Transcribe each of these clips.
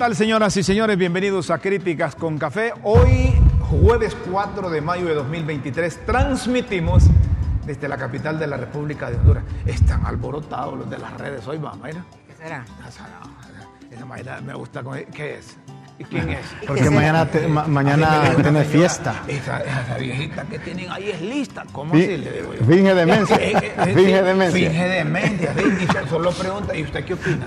tal, señoras y señores? Bienvenidos a Críticas con Café. Hoy, jueves 4 de mayo de 2023, transmitimos desde la capital de la República de Honduras. Están alborotados los de las redes hoy, Mayra. ¿Qué será? Esa, no, esa Mayra me gusta. ¿Qué es? ¿Y quién es? Porque mañana, te- ma- mañana tiene fiesta. Esa, esa viejita que tienen ahí es lista. ¿Cómo Fi- así le digo yo? Finge demencia. Finge demencia. Finge demencia. Y solo pregunta, ¿y usted qué opina?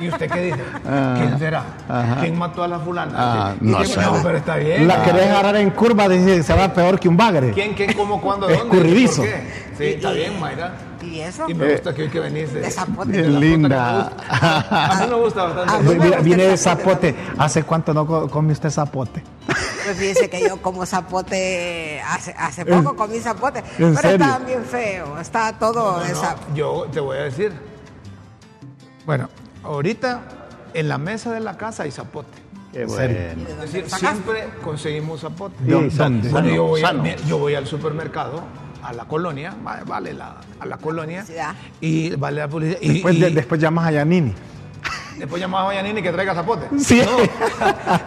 ¿Y usted qué dice? Ah, ¿Quién será? ajá. ¿Quién mató a la fulana? Sí. no ¿Y sé. No, pero está bien. La Ah. querés agarrar en curva, dice que se va peor que un bagre. ¿Quién, quién, cómo, cuándo, dónde? Escurridizo. Sí, está bien, Mayra. ¿Y eso? Y me gusta que hoy que venís de... De zapote. Bien linda. que. A mí me gusta bastante. me gusta viene de zapote. zapote. ¿Hace cuánto no co- come usted zapote? Pues fíjese que yo como zapote, hace, hace poco comí zapote, ¿En pero serio? estaba bien feo, estaba todo No, de no, zapote. yo te voy a decir. Bueno, ahorita en la mesa de la casa hay zapote. En serio. Es decir, siempre conseguimos zapote. ¿De dónde? Bueno, yo, voy yo voy al supermercado, a la colonia, va- vale la, a la colonia, Publicidad. y vale la publicidad. Y, Después, y de- después llamas a Yanini. después llamamos a Yanini que traiga zapote. Sí.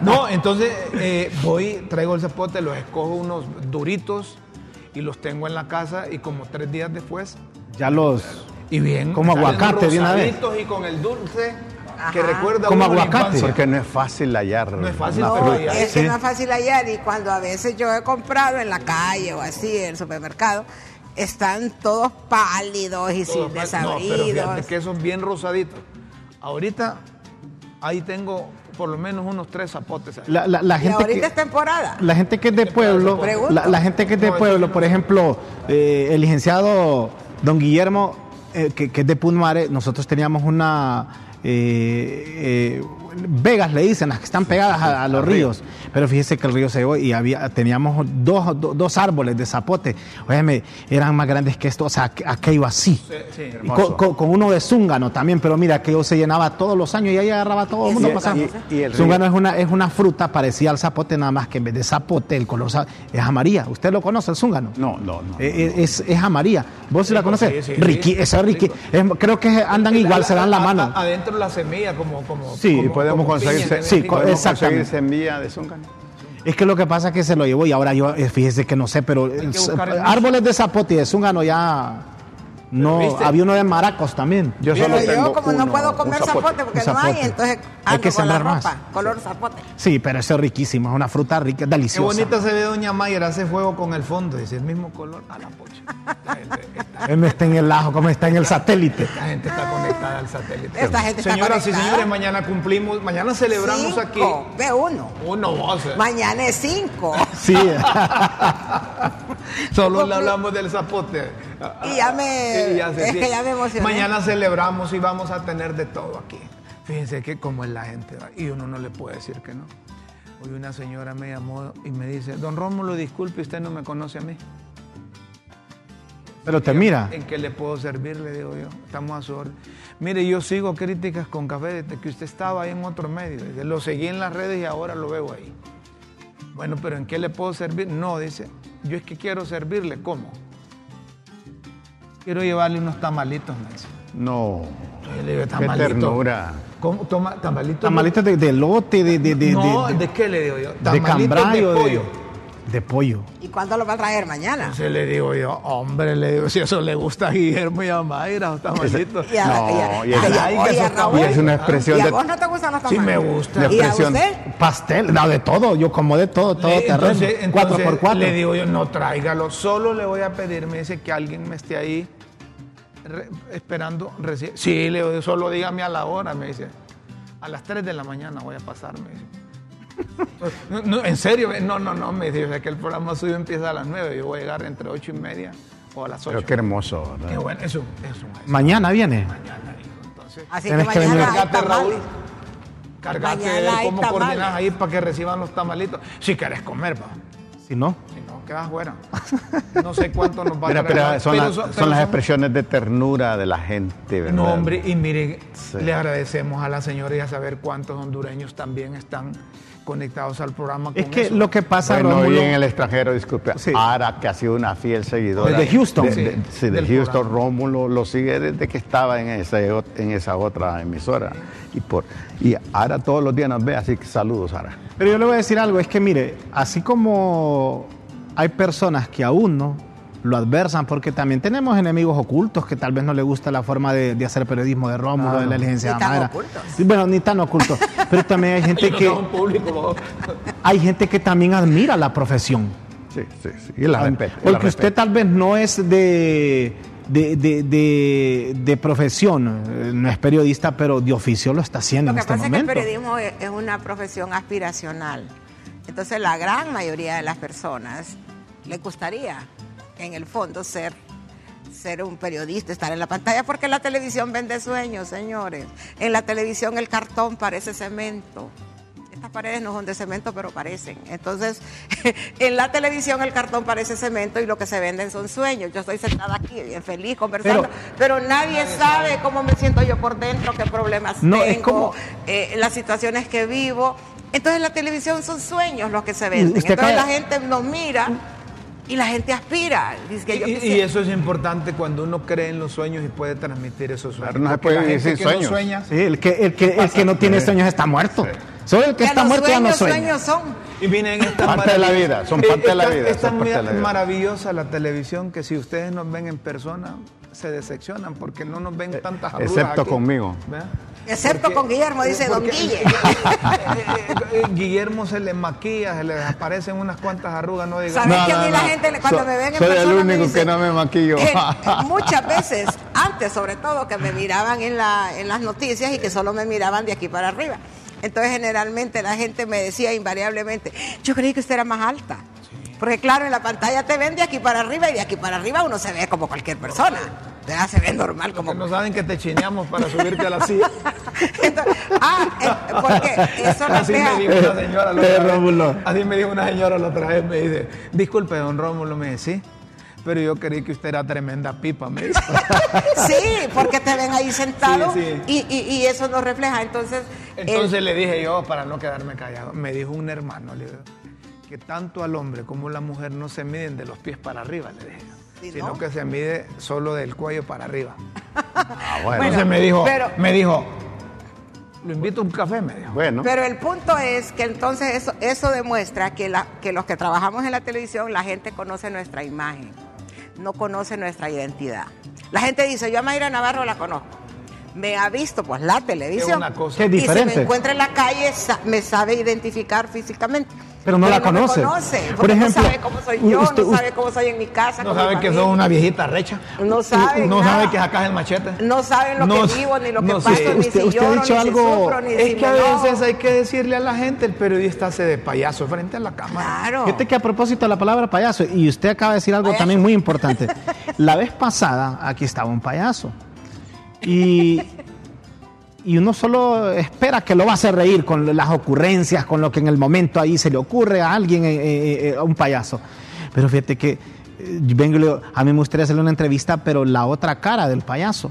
No, no, entonces eh, voy, traigo el zapote, los escojo unos duritos y los tengo en la casa y como tres días después Ya los. y bien. Como aguacate vez. rosaditos y con el dulce que recuerda Como aguacate. Porque no es fácil hallar. No es fácil, fruta. ya- Es Sí. que no es fácil hallar y cuando a veces yo he comprado en la calle o así, en el supermercado, están todos pálidos y sin mal. No, pero desabridos. que son bien rosaditos. Ahorita ahí tengo por lo menos unos tres zapotes. ahí. La, la- la y gente ahorita que, es temporada. la gente que es de pueblo, la, la gente que es de No, pueblo, por no ejemplo, eh, el licenciado don Guillermo, eh, que, que es de Punmare, nosotros teníamos una eh, eh, vegas, le dicen, las que están pegadas a, a los ríos. Pero fíjese que el río se llevó y había, teníamos dos, do- dos árboles de zapote. Óyeme, eran más grandes que esto, o sea, aqu- aquello así. Sí, Y con, con- con uno de zúngano también, pero mira, aquello se llenaba todos los años y ahí agarraba todo el ¿Y mundo pasando. y- y el Zúngano es una, es una fruta parecida al zapote, nada más que en vez de zapote, el color es amarilla. ¿Usted lo conoce, el zúngano? No, no, no. Eh, eh, Es, es amarilla. ¿Vos sí la conoces? sí, Riqui, esa es riqui. Es- creo que andan igual, se dan la mano. Adentro la semilla como como Sí, como- podemos como conseguir, piña, se- sí, podemos semilla de zúngano. Es que lo que pasa es que se lo llevó y ahora yo, eh, fíjese que no sé, pero eh, árboles de zapote y de zúngano ya no. ¿viste? Había uno de maracos también. Yo Pero solo yo tengo como no puedo comer zapote. zapote, porque no hay, entonces Hay ando que con la más. color zapote. Sí, pero eso es riquísimo, es una fruta rica, Qué deliciosa. bonita se ve Doña Mayer, hace fuego con el fondo, dice el mismo color a la pocha. Él no está en el ajo, como está en el satélite. esta gente está conectada al satélite. Esta gente está Señoras y señores, mañana cumplimos, mañana celebramos Cinco, aquí ve uno. uno vos. Mañana es cinco. Sí. Solo le hablamos del zapote. Y ya me- Y ya se ya me emocioné. Mañana celebramos y vamos a tener de todo aquí. Fíjense que como es la gente, ¿va? y uno no le puede decir que no. Hoy una señora me llamó y me dice, don Rómulo, disculpe, usted no me conoce a mí. Pero te mira. ¿En qué le puedo servir? Le digo yo. Estamos a su orden. Mire, yo sigo críticas con café desde que usted estaba ahí en otro medio. Dice, Lo seguí en las redes y ahora lo veo ahí. Bueno, pero ¿en qué le puedo servir? No, dice, yo es que quiero servirle. ¿Cómo? Quiero llevarle unos tamalitos, me dice. No. Yo le digo, Qué "Tamalito". ternura. ¿Cómo? Toma, tamalitos. Tamalitos de, de lote, de, de, de, no, de, ¿de, de- qué le digo yo? de Tamalitos cambrayo, de pollo. De, pollo. ¿Y cuándo lo va a traer mañana? Entonces le digo yo, hombre, le digo, si eso le gusta a Guillermo y a Mayra, los tamalitos. Y a, No, y a- y a- está. Y es una expresión ¿Y a de... vos no te gustan los Sí tamales? me gusta. ¿Y a expresión. usted? Pastel, no, de todo, yo como de todo, todo Le- terreno. entonces, cuatro entonces por cuatro. Le digo yo, no tráigalo, solo le voy a pedir, me dice que alguien me esté ahí re- esperando. reci- Sí, le digo, solo dígame a la hora, me dice. A las 3 de la mañana voy a pasar, me dice. No, no, en serio, no, no, no, me dice, o sea, que el programa suyo empieza a las 9, yo voy a llegar entre 8 y media o a las 8. Pero qué hermoso, ¿verdad? Qué bueno, eso, eso. Mañana viene. Mañana, hijo. Entonces, Así que Tienes que mañana venir. hay cargate, Raúl. Cargate cómo coordinas ahí para que reciban los tamalitos. Si querés comer, va. Si no, Si no, quedas fuera. No sé cuánto nos va a pero son, pero las, son- las expresiones de ternura de la gente, ¿verdad? No, hombre, y miren, Sí. le agradecemos a la señora y a saber cuántos hondureños también están conectados al programa. es con que eso. lo que pasa, Bueno, y Rómulo, en el extranjero, disculpe, Sí. Ara, que ha sido una fiel seguidora. Desde Houston. De, de- Sí, sí, de Houston, programa. Rómulo lo sigue desde que estaba en esa, en esa otra emisora. Y, por, y Ara todos los días nos ve, así que saludos, Ara. Pero yo le voy a decir algo, es que mire, así como hay personas que aún no lo adversan, porque también tenemos enemigos ocultos que tal vez no le gusta la forma de, de hacer periodismo de Rómulo, de la licenciada Ni tan Mayra. ocultos. Bueno, ni tan ocultos. Pero también hay gente que público, hay gente que también admira la profesión. Sí, sí, sí. Y la respeto. y la Porque usted tal vez no es de, de, de- de- de profesión, eh, no es periodista, pero de oficio lo está haciendo Lo en que este pasa es que el momento. periodismo es, es una profesión aspiracional. Entonces la gran mayoría de las personas le gustaría, en el fondo, ser, ser un periodista, estar en la pantalla, porque la televisión vende sueños, señores. En la televisión el cartón parece cemento. Estas paredes no son de cemento, pero parecen. Entonces, en la televisión el cartón parece cemento y lo que se venden son sueños. Yo estoy sentada aquí, bien feliz, conversando, pero, nadie sabe cómo me siento yo por dentro, qué problemas No, tengo, es como- eh, las situaciones que vivo. Entonces, la televisión son sueños los que se venden. Usted Entonces, la gente nos mira y la gente aspira. Dice que yo Y, eso es importante cuando uno cree en los sueños y puede transmitir esos sueños. Claro, no se puede la vivir gente sin que no sueños. sueña, Sí, el que, el que, el que no tiene sueños está muerto. Solo el que Que está los muerto ya no sueños, sueña. sueños son. Y miren, esta Parte de la maravillosa- vida, son parte de la vida, la vida. maravillosa la televisión que si ustedes nos ven en persona se decepcionan porque no nos ven tantas arrugas excepto aquí. conmigo. ¿Verdad? Excepto con Guillermo, dice don Guille. Eh, eh, Guillermo se le maquilla, se le desaparecen unas cuantas arrugas, no diga. ¿Sabes No, que a no, mí la gente cuando So- me ven en soy el persona me único dicen que no me maquillo. eh, muchas veces, antes sobre todo, que me miraban en, la, en las noticias y que solo me miraban de aquí para arriba. Entonces generalmente la gente me decía invariablemente, yo creí que usted era más alta. Porque claro, en la pantalla te ven de aquí para arriba y de aquí para arriba uno se ve como cualquier persona. ¿Verdad? Se ve normal como... Que no saben que te chineamos para subirte a la silla. Entonces, ah, eh, porque eso Así refleja... me dijo una señora la Eh, otra vez. Rómulo. Así me dijo una señora la otra vez, me dice, disculpe, don Rómulo, me dice, sí, pero yo creí que usted era tremenda pipa, me dice. Sí, porque te ven ahí sentado Sí, sí. Y, y- y eso nos refleja. Entonces, el- Entonces le dije yo, para no quedarme callado, me dijo un hermano, le digo, que tanto al hombre como la mujer no se miden de los pies para arriba, le dije. ¿Sí, Sino no? que se mide solo del cuello para arriba. Ah, bueno. Bueno, Entonces me dijo, pero- me dijo, lo invito a un café, me dijo. Bueno, Pero el punto es que entonces eso, eso demuestra que, la, que los que trabajamos en la televisión, la gente conoce nuestra imagen, no conoce nuestra identidad. La gente dice, yo a Mayra Navarro la conozco. Me ha visto pues la televisión. Es una cosa. Que es Y si diferente. me encuentra en la calle, me sabe identificar físicamente. Pero no la me conoce. conoce, Por ejemplo, no sabe cómo soy yo, usted- no sabe cómo soy en mi casa. No sabe que sos una viejita recha. No sabe No nada. sabe que sacas el machete. No saben lo No que vivo, ni lo que no sé. paso, ni Usted- si usted ha dicho ni algo- si sufro, ni Es si que a veces hay que decirle a la gente, el periodista hace de payaso frente a la cámara. Claro. Fíjate que a propósito de la palabra payaso, y usted acaba de decir algo Payaso. también muy importante. La vez pasada, aquí estaba un payaso. Y, y uno solo espera que lo va a hacer reír con las ocurrencias, con lo que en el momento ahí se le ocurre a alguien, eh, eh, eh, a un payaso. Pero fíjate que eh, vengo y le digo, a mí me gustaría hacerle una entrevista, pero la otra cara del payaso.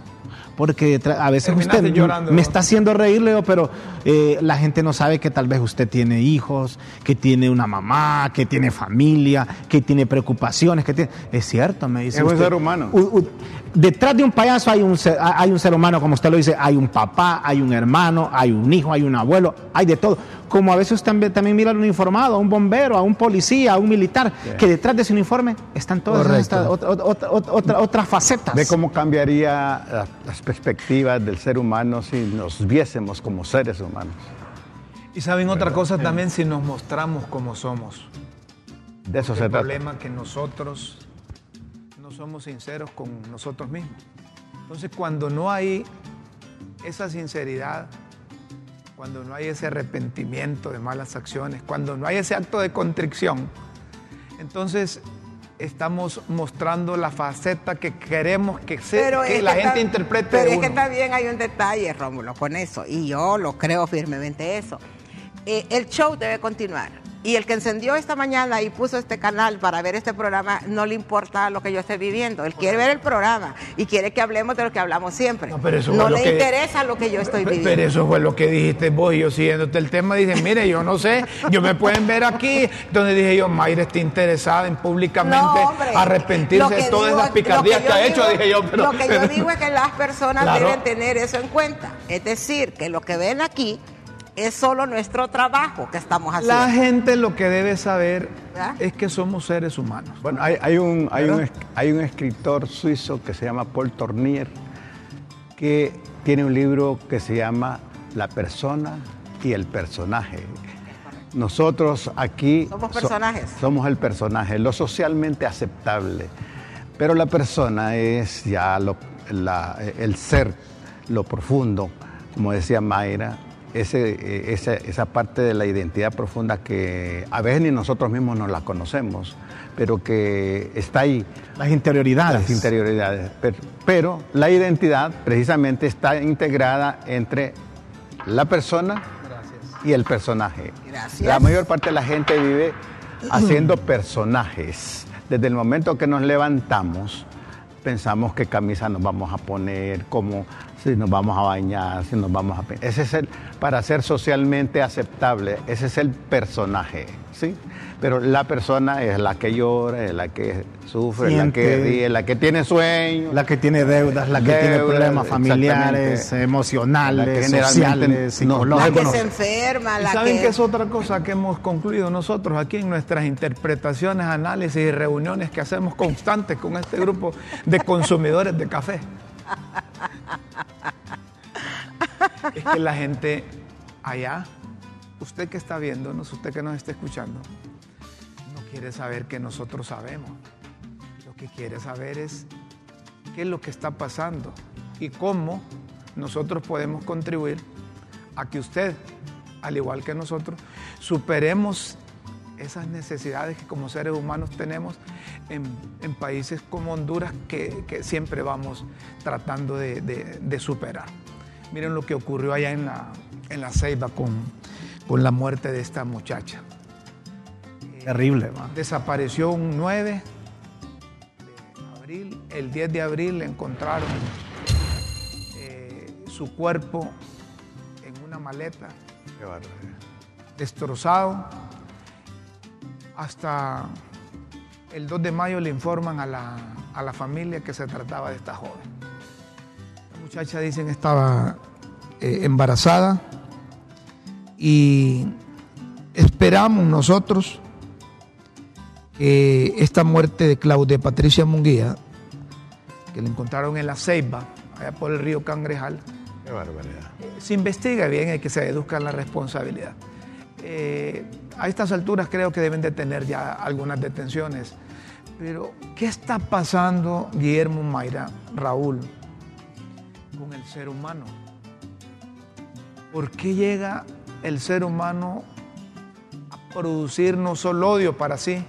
Porque a veces Terminaste usted llorando, me ¿no? está haciendo reír, le digo, pero eh, la gente no sabe que tal vez usted tiene hijos, que tiene una mamá, que tiene familia, que tiene preocupaciones, que tiene... Es cierto, me dice Es un ser humano. U- u- detrás de un payaso hay un, ser, hay un ser humano, como usted lo dice, hay un papá, hay un hermano, hay un hijo, hay un abuelo, hay de todo. Como a veces usted también, también mira al uniformado, a un bombero, a un policía, a un militar, que detrás de ese uniforme están todas estas otra- otra- otra- otra- otras facetas. ve cómo cambiaría la- las perspectivas del ser humano si nos viésemos como seres humanos. Y saben otra cosa también si nos mostramos como somos. De eso el se trata. problema es que nosotros no somos sinceros con nosotros mismos. Entonces, cuando no hay esa sinceridad, cuando no hay ese arrepentimiento de malas acciones, cuando no hay ese acto de contrición, entonces estamos mostrando la faceta que queremos que, se, Pero que la que gente interprete Pero de es que también hay un detalle, Rómulo, con eso, y yo lo creo firmemente eso. Eh, el show debe continuar. Y el que encendió esta mañana y puso este canal para ver este programa, no le importa lo que yo esté viviendo. Él quiere ver el programa y quiere que hablemos de lo que hablamos siempre. No, pero eso No fue lo le que- interesa lo que yo estoy viviendo. Pero eso fue lo que dijiste vos y yo siguiéndote el tema. Dije, mire, yo no sé, yo me pueden ver aquí. Donde dije yo, Mayra está interesada en públicamente No, hombre. arrepentirse de todas digo- esas picardías que, ha hecho. Dije yo, pero. Lo que yo digo es que las personas Claro. deben tener eso en cuenta. Es decir, que lo que ven aquí es solo nuestro trabajo que estamos haciendo. La gente lo que debe saber ¿Verdad? es que somos seres humanos. Bueno, hay, hay un, hay, un, hay un escritor suizo que se llama Paul Tournier que tiene un libro que se llama La persona y el personaje. Nosotros aquí Somos so- personajes. somos el personaje, lo socialmente aceptable, pero la persona es ya lo- la- el ser, lo profundo, como decía Mayra, ese, eh, esa, esa parte de la identidad profunda que a veces ni nosotros mismos nos la conocemos, pero que está ahí, Las interioridades. las interioridades. Pero, pero la identidad precisamente está integrada entre la persona y el personaje. Gracias. La mayor parte de la gente vive haciendo personajes. Desde el momento que nos levantamos, pensamos qué camisa nos vamos a poner, cómo, si nos vamos a bañar, si nos vamos a... Ese es el, para ser socialmente aceptable, ese es el personaje, ¿sí? Pero la persona es la que llora, es la que sufre, es la que Siente. ríe, la que tiene sueños. La que tiene deudas, la que tiene problemas familiares, emocionales, sociales, no- no la que psicológicos. se enferma, ¿Y la saben que... que es otra cosa que hemos concluido nosotros aquí en nuestras interpretaciones, análisis y reuniones que hacemos constantes con este grupo de consumidores de café? Es que la gente allá, usted que está viéndonos, usted que nos está escuchando, no quiere saber que nosotros sabemos. Lo que quiere saber es qué es lo que está pasando y cómo nosotros podemos contribuir a que usted, al igual que nosotros, superemos esas necesidades que como seres humanos tenemos en, países como Honduras que, siempre vamos tratando de superar. Miren lo que ocurrió allá en la, en la Ceiba con, con la muerte de esta muchacha. Terrible, man. Desapareció un 9 de abril. El 10 de abril le encontraron eh, su cuerpo en una maleta, Qué destrozado. Hasta el 2 de mayo le informan a la, a la familia que se trataba de esta joven. La muchacha dicen estaba eh, embarazada y esperamos nosotros que esta muerte de Claudia Patricia Munguía, que le encontraron en la Ceiba, allá por el río Cangrejal, Qué barbaridad. se investiga bien y que se deduzca la responsabilidad. Eh, a estas alturas creo que deben de tener ya algunas detenciones. Pero, ¿qué está pasando, Guillermo Mayra, Raúl, con el ser humano? ¿Por qué llega el ser humano a producir no solo odio para sí,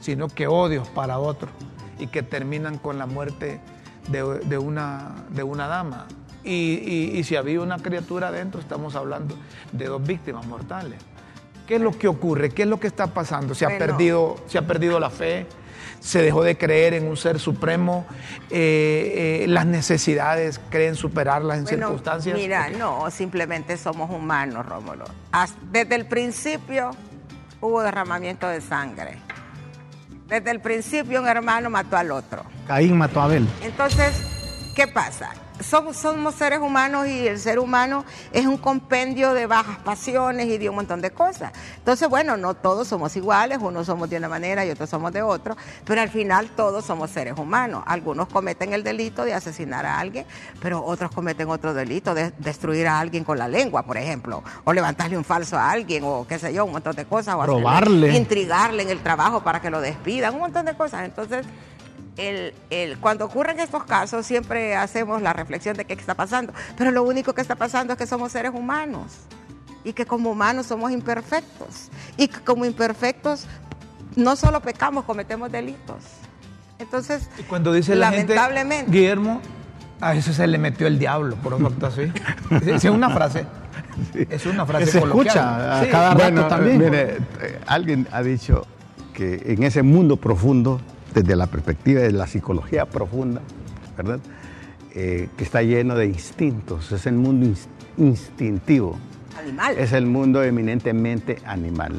sino que odios para otros y que terminan con la muerte de, de una, de una dama? Y, y- y si había una criatura adentro, estamos hablando de dos víctimas mortales. ¿Qué es lo que ocurre? ¿Qué es lo que está pasando? ¿Se ha, Bueno. perdido, se ha perdido la fe? ¿Se dejó de creer en un ser supremo? Eh, eh, ¿Las necesidades creen superarlas en Bueno, circunstancias? Mira, no, simplemente somos humanos, Rómulo. Desde el principio hubo derramamiento de sangre. Desde el principio un hermano mató al otro. Caín mató a Abel. Entonces, ¿qué pasa? Somos, somos seres humanos y el ser humano es un compendio de bajas pasiones y de un montón de cosas. Entonces, bueno, no todos somos iguales, unos somos de una manera y otros somos de otro, pero al final todos somos seres humanos. Algunos cometen el delito de asesinar a alguien, pero otros cometen otro delito de destruir a alguien con la lengua, por ejemplo, o levantarle un falso a alguien, o qué sé yo, un montón de cosas. O hacerle- intrigarle en el trabajo para que lo despidan, un montón de cosas. Entonces, el, el- cuando ocurren estos casos, siempre hacemos la reflexión de qué está pasando. Pero lo único que está pasando es que somos seres humanos y que como humanos somos imperfectos. Y que como imperfectos no solo pecamos, cometemos delitos. Entonces, Y cuando dice la gente, lamentablemente, Guillermo, a eso se le metió el diablo, por un facto así. Sí, Es una frase. Es una frase Que se coloquial. escucha a Sí. cada rato Bueno, también. mire, eh, alguien ha dicho que en ese mundo profundo, desde la perspectiva de la psicología profunda, ¿verdad? Eh, que está lleno de instintos, es el mundo ins- instintivo, animal. es el mundo eminentemente animal.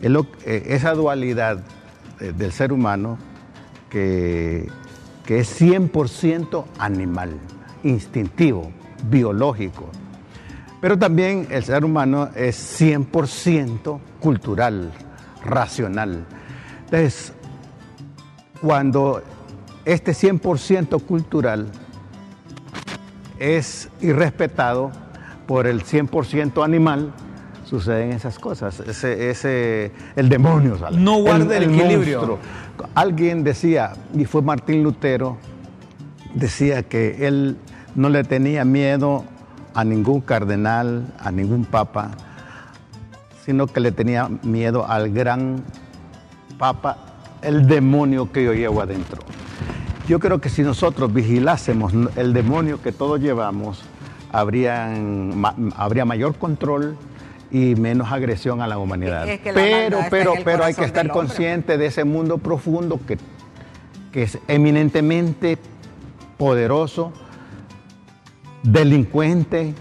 Es lo- eh, esa dualidad eh, del ser humano que, que es 100% animal, instintivo, biológico. Pero también el ser humano es 100% cultural, racional. Entonces, cuando este 100% cultural es irrespetado por el 100% animal, suceden esas cosas. Ese, ese, el demonio sale. No guarda el equilibrio. monstruo. Alguien decía, y fue Martín Lutero, decía que él no le tenía miedo a ningún cardenal, a ningún papa, sino que le tenía miedo al gran papa, el demonio que yo llevo adentro. Yo creo que si nosotros vigilásemos el demonio que todos llevamos, habrían, ma- habría mayor control y menos agresión a la humanidad. Es que la pero, pero, pero hay que estar consciente de ese mundo profundo que, que es eminentemente poderoso, delincuente,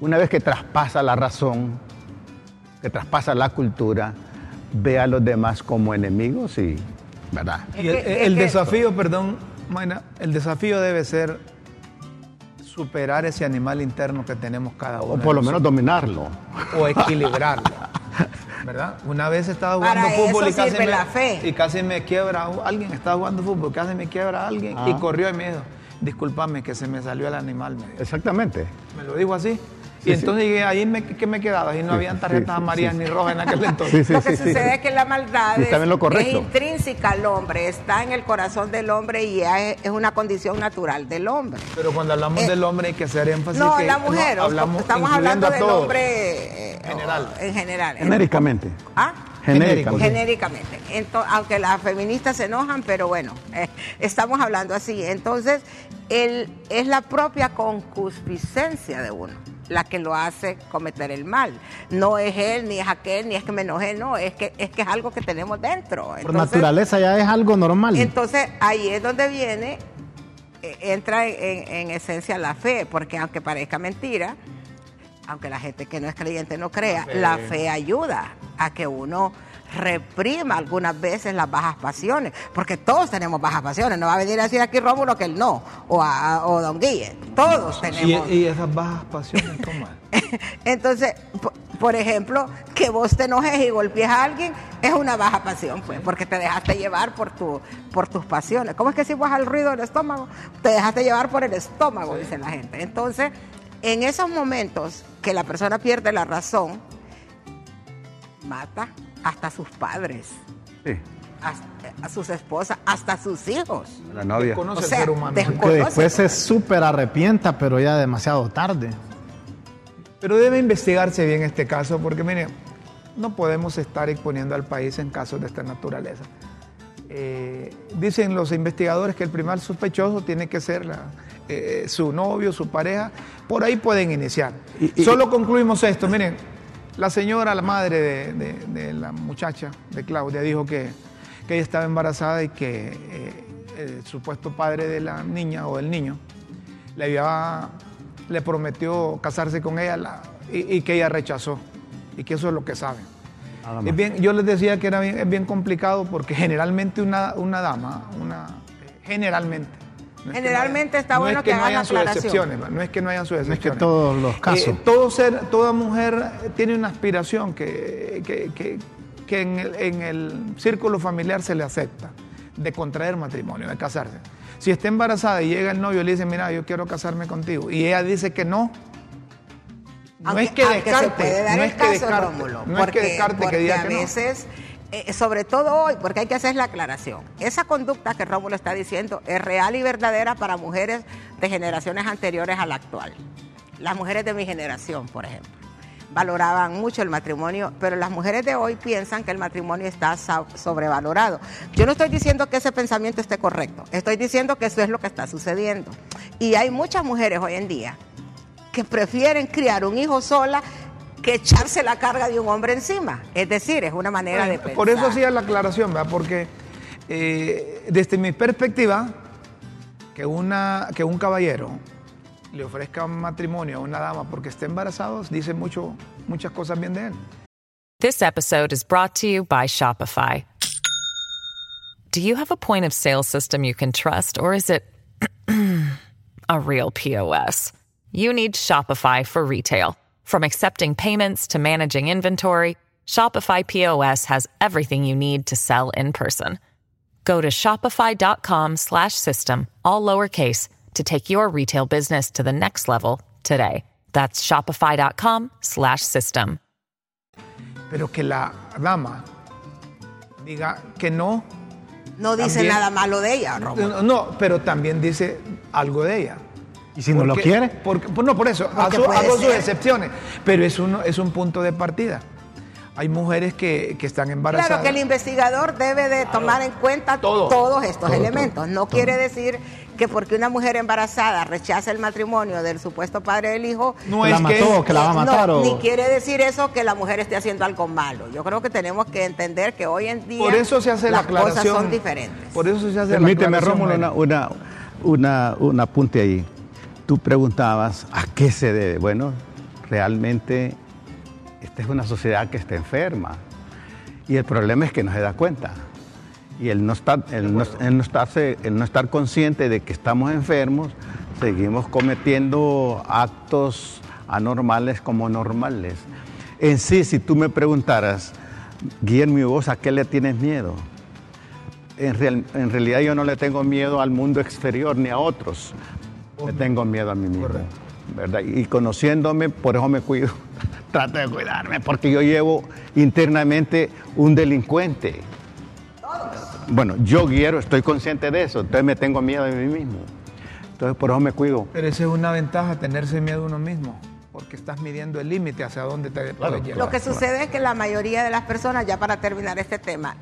una vez que traspasa la razón, que traspasa la cultura, ve a los demás como enemigos y, ¿verdad? Y el, desafío, perdón, Mayna, el desafío debe ser superar ese animal interno que tenemos cada uno. O por lo menos dominarlo. O equilibrarlo. ¿Verdad? Una vez estaba Para jugando fútbol y casi, me, la fe. y casi me quiebra alguien, estaba jugando fútbol, casi me quiebra alguien y Ah. corrió y me dijo, discúlpame que se me salió el animal. Me, dijo. Exactamente. Me lo dijo así. Y sí. entonces llegué, ahí me, ¿qué me quedaba? Y no Sí, habían tarjetas sí, amarillas sí. ni rojas en aquel entonces. Sí, lo que sí, sí. sucede es que la maldad es, lo intrínseca al hombre, está en el corazón del hombre y es, es una condición natural del hombre. Pero cuando hablamos Eh, del hombre hay que hacer énfasis No, que la mujer, no, hablamos estamos hablando del hombre eh, General. en general. Genéricamente. ¿Ah? Genéricamente. Genéricamente. Ento- aunque las feministas se enojan, pero bueno, eh, estamos hablando así. Entonces, el, es la propia concupiscencia de uno la que lo hace cometer el mal. No es él, ni es aquel, ni es que me enojé, no, es que es, que es algo que tenemos dentro. Por Entonces, naturaleza ya es algo normal. entonces ahí es donde viene, eh, entra en, en- en esencia la fe, porque aunque parezca mentira, aunque la gente que no es creyente no crea, la fe, ayuda a que uno reprima algunas veces las bajas pasiones, porque todos tenemos bajas pasiones, no va a venir a decir aquí Rómulo que él no, o, a, o Don Guille, todos tenemos. y esas bajas pasiones, ¿cómo es? Entonces, po- por ejemplo, que vos te enojes y golpees a alguien es una baja pasión, pues, porque te dejaste llevar por, tu, por tus pasiones. ¿Cómo es que si vas al ruido del estómago? Te dejaste llevar por el estómago, dice la gente. Entonces, en esos momentos que la persona pierde la razón, mata hasta a sus padres, Sí, hasta a sus esposas, hasta a sus hijos. la novia. Conoce O el sea, ser humano. que después se súper arrepienta, pero ya demasiado tarde. Pero debe investigarse bien este caso porque, mire, no podemos estar exponiendo al país en casos de esta naturaleza. Eh, dicen los investigadores que el primer sospechoso tiene que ser la- eh, su novio, su pareja. Por ahí pueden iniciar. Y- y- Solo concluimos esto. Miren, la señora, la madre de, de- de la muchacha, de Claudia, dijo que, que ella estaba embarazada y que eh, el supuesto padre de la niña o del niño le, había, le prometió casarse con ella la- y, y que ella rechazó. Y que eso es lo que saben. Es bien, yo les decía que era bien, es bien complicado porque generalmente una, una dama, una, generalmente. Generalmente está no bueno que, hagan sus excepciones, no es que no hayan sus No es que excepciones. todos los casos. Eh, todo ser, toda mujer tiene una aspiración que, que- que- que en, el, en el círculo familiar se le acepta, de contraer matrimonio, de casarse. Si está embarazada y llega el novio y le dice, mira, yo quiero casarme contigo, y ella dice que no, no Aunque- es que descarte, no el es que descarte, Rómulo, no porque, es que descarte que diga a que no. Veces, eh, sobre todo hoy, porque hay que hacer la aclaración, esa conducta que Rómulo está diciendo es real y verdadera para mujeres de generaciones anteriores a la actual. Las mujeres de mi generación, por ejemplo. valoraban mucho el matrimonio, pero las mujeres de hoy piensan que el matrimonio está sobrevalorado. Yo no estoy diciendo que ese pensamiento esté correcto, estoy diciendo que eso es lo que está sucediendo. Y hay muchas mujeres hoy en día que prefieren criar un hijo sola que echarse la carga de un hombre encima. Es decir, es una manera de pensar. Por eso hacía la aclaración, ¿verdad? Porque eh, desde mi perspectiva, que, una, que un caballero le ofrezca matrimonio a una dama porque esté embarazado, dice mucho, muchas cosas bien de él. This episode is brought to you by Shopify. Do you have a point of sale system you can trust, or is it a real POS? You need Shopify for retail. From accepting payments to managing inventory, Shopify POS has everything you need to sell in person. Go to shopify.com/system all lowercase to take your retail business to the next level today. That's shopify.com/system. Pero que la dama diga que no. No dice también, nada malo de ella, no, no, pero también dice algo de ella. ¿Y si no lo quiere? Porque, pues no, por eso, hago, hago sus excepciones. Pero es, uno, es un punto de partida. Hay mujeres que, que, están embarazadas. Claro que el investigador debe de tomar en cuenta todo, todos estos todo, elementos. todo, no quiere decir que porque una mujer embarazada rechaza el matrimonio del supuesto padre del hijo, no que es la mató, que, que la va a matar. no, o... Ni quiere decir eso que la mujer esté haciendo algo malo. Yo creo que tenemos que entender que hoy en día por eso se hace las la cosas son diferentes. Por eso se hace Permíteme, la aclaración. Rómulo, una, una, una, un apunte ahí. Tú preguntabas a qué se debe. Bueno, realmente esta es una sociedad que está enferma. Y el problema es que no se da cuenta. Y el no estar, el no, el no, estarse, el no estar consciente de que estamos enfermos, seguimos cometiendo actos anormales como normales. En sí, si tú me preguntaras, Guillermo, ¿y vos a qué le tienes miedo? En, real, en realidad yo no le tengo miedo al mundo exterior ni a otros. Le tengo miedo a mí mismo. Correcto. ¿verdad? Y conociéndome, por eso me cuido. Trato de cuidarme, porque yo llevo internamente un delincuente. Bueno, yo quiero, estoy consciente de eso, entonces me tengo miedo de mí mismo. Entonces por eso me cuido. Pero esa es una ventaja, tenerse miedo de uno mismo, porque estás midiendo el límite hacia dónde te Claro. puedes llevar. Lo que sucede es que la mayoría de las personas, ya para terminar este tema,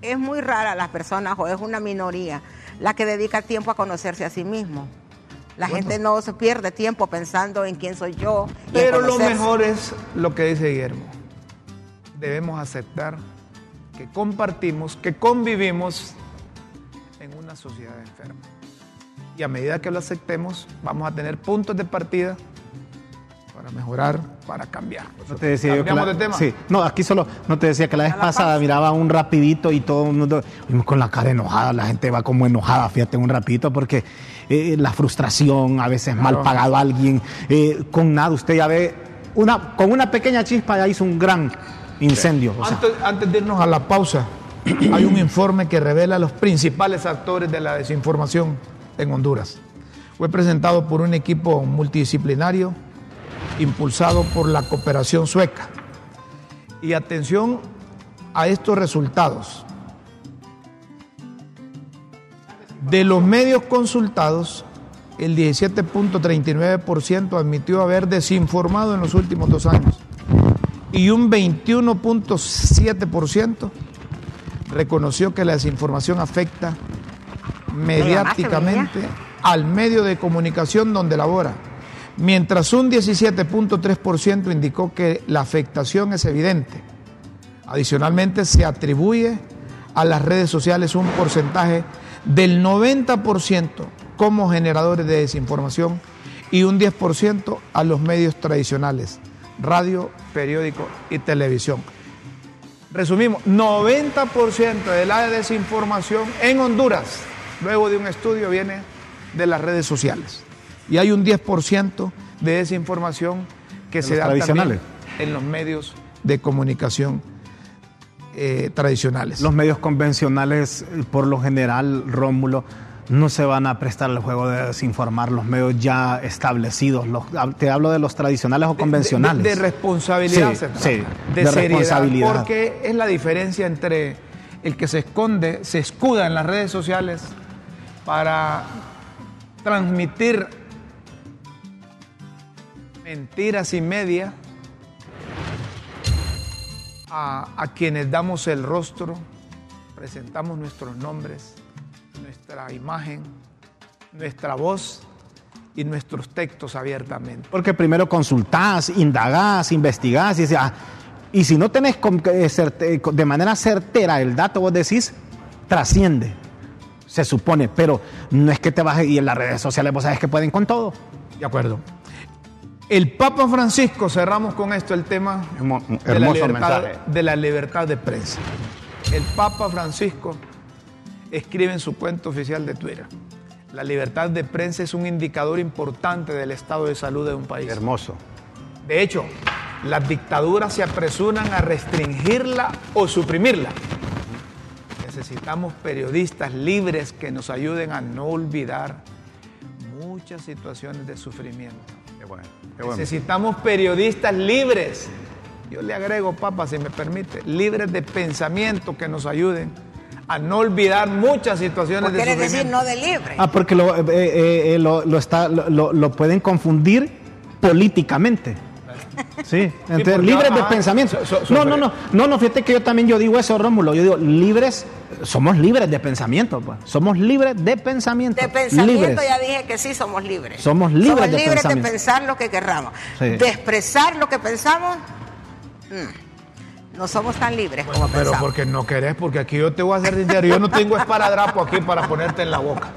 es muy rara las personas o es una minoría la que dedica tiempo a conocerse a sí mismo. La Bueno. gente no se pierde tiempo pensando en quién soy yo. Pero lo mejor es lo que dice Guillermo. Debemos aceptar que compartimos, que convivimos en una sociedad enferma. Y a medida que lo aceptemos, vamos a tener puntos de partida para mejorar, para cambiar. No te decía yo que la- de tema. Sí, no, aquí solo, no te decía que la vez pasada miraba un rapidito y todo el mundo, con la cara enojada, la gente va como enojada, fíjate, un rapidito, porque eh, la frustración, a veces mal pagado a alguien, eh, con nada, usted ya ve, una, con una pequeña chispa ya hizo un gran incendio. o sea, Antes, antes de irnos a la pausa, hay un informe que revela los principales actores de la desinformación en Honduras. Fue presentado por un equipo multidisciplinario impulsado por la cooperación sueca. Y atención a estos resultados. De los medios consultados, el 17.39% admitió haber desinformado en los últimos dos años y un 21.7% reconoció que la desinformación afecta mediáticamente al medio de comunicación donde labora, mientras un 17.3% indicó que la afectación es evidente. Adicionalmente, se atribuye a las redes sociales un porcentaje del 90% como generadores de desinformación y un 10% a los medios tradicionales, radio, periódico y televisión. Resumimos, 90% de la desinformación en Honduras, luego de un estudio, viene de las redes sociales. Y hay un 10% de desinformación que De se da también en los medios de comunicación eh, tradicionales. Los medios convencionales, eh, por lo general, Rómulo, no se van a prestar al juego de desinformar los medios ya establecidos. Los- te hablo de los tradicionales o convencionales. De, de responsabilidad se trata, sí, de, de seriedad, responsabilidad. porque es la diferencia entre el que se esconde, se escuda en las redes sociales para transmitir mentiras y media a, a quienes damos el rostro, presentamos nuestros nombres, nuestra imagen, nuestra voz y nuestros textos abiertamente. Porque primero consultás, indagás, investigás y, decís, ah, y si no tenés de manera certera el dato, vos decís, trasciende, se supone, pero no es que te vas a- y en las redes sociales vos sabes que pueden con todo. De acuerdo. El Papa Francisco, cerramos con esto el tema Hermo- de la, libertad, de la libertad de prensa. El Papa Francisco escribe en su cuenta oficial de Twitter, la libertad de prensa es un indicador importante del estado de salud de un país. Hermoso. De hecho, las dictaduras se apresuran a restringirla o suprimirla. Necesitamos periodistas libres que nos ayuden a no olvidar muchas situaciones de sufrimiento. Qué bueno. Qué bueno. Necesitamos periodistas libres. Yo le agrego, papá, si me permite, libres de pensamiento que nos ayuden a no olvidar muchas situaciones de quieres decir no de libre. Ah, porque lo, eh, eh, eh, lo, lo está, lo, lo- lo pueden confundir políticamente. Sí, entonces, libres de pensamiento. so- so- no, no, no, no, no, fíjate que yo también yo digo eso, Rómulo. Yo digo, libres, somos libres de pensamiento, pues. Somos libres de pensamiento. De pensamiento Libres. ya dije que sí somos libres. Somos libres Somos de libres de pensar lo que querramos. Sí. De expresar lo que pensamos, mm, no somos tan libres como Pero pensamos. porque no querés, porque aquí yo te voy a hacer dinero. Yo no tengo esparadrapo aquí para ponerte en la boca.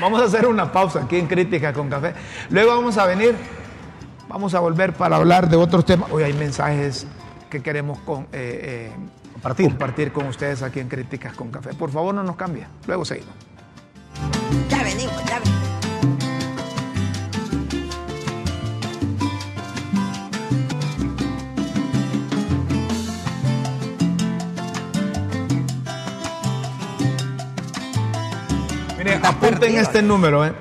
Vamos a hacer una pausa aquí en Crítica con Café. Luego vamos a venir, vamos a volver para hablar de otros temas. Hoy hay mensajes que queremos con, eh, eh, Compartir. compartir con ustedes aquí en Críticas con Café. Por favor, no nos cambie. Luego seguimos. Ya venimos, ya venimos. Miren, Está apunten este número, ¿eh?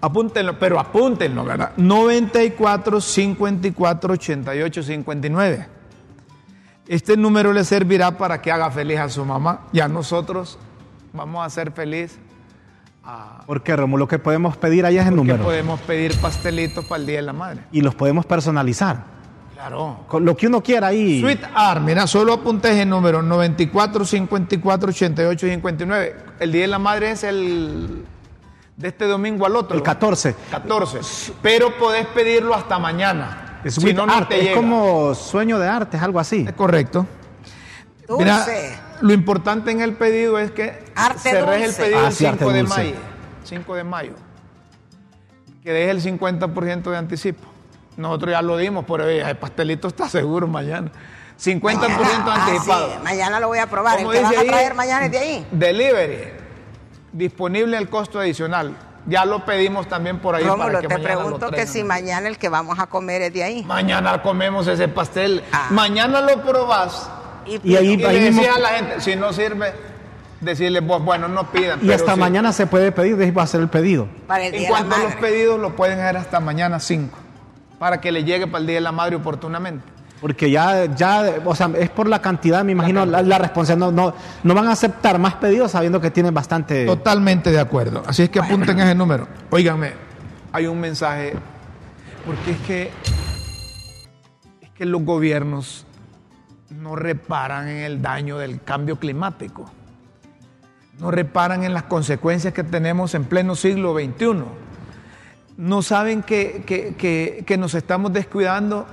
Apúntenlo, pero apúntenlo, ¿verdad? 94 54 88 59. Este número le servirá para que haga feliz a su mamá. Ya nosotros vamos a hacer feliz a. Porque, Rómulo, que podemos pedir ahí es el número. podemos pedir pastelitos para el Día de la Madre. Y los podemos personalizar. Claro. Con lo que uno quiera ahí. Sweet Art, mira, solo apunté ese número, 94 54 88 59. El Día de la Madre es el de este domingo al otro. El 14. 14. Pero podés pedirlo hasta mañana. Es, si no, no como sueño de arte, es algo así. Es correcto. Dulce. Mira, lo importante en el pedido es que Arte cerres el pedido Ah, el sí, arte 5 de dulce. mayo. 5 de mayo. Que deje el 50% de anticipo. Nosotros ya lo dimos, pero eh, el pastelito está seguro mañana. 50% Ah, anticipado. sí, mañana lo voy a probar. El que van a ahí, traer mañana es de ahí. Delivery. Disponible al costo adicional. Ya lo pedimos también por ahí Rómulo, para que te mañana lo pregunto que si mañana el que vamos a comer es de ahí. Mañana comemos ese pastel. Ah. Mañana lo probás. Y ahí- Y le mismo- decía a la gente, si no sirve, decirle, pues, bueno, no pidan. Y pero hasta sí. mañana se puede pedir, de ahí va a ser el pedido. para el En día cuanto a los pedidos, lo pueden hacer hasta mañana 5, para que le llegue para el Día de la Madre oportunamente. Porque ya, ya, o sea, es por la cantidad, me imagino, la, la responsabilidad. No, no, no van a aceptar más pedidos sabiendo que tienen bastante. Totalmente de acuerdo. Así es que apunten ese número. Óiganme, hay un mensaje, porque es que, es que los gobiernos no reparan en el daño del cambio climático. No reparan en las consecuencias que tenemos en pleno siglo XXI. No saben que, que- que- que nos estamos descuidando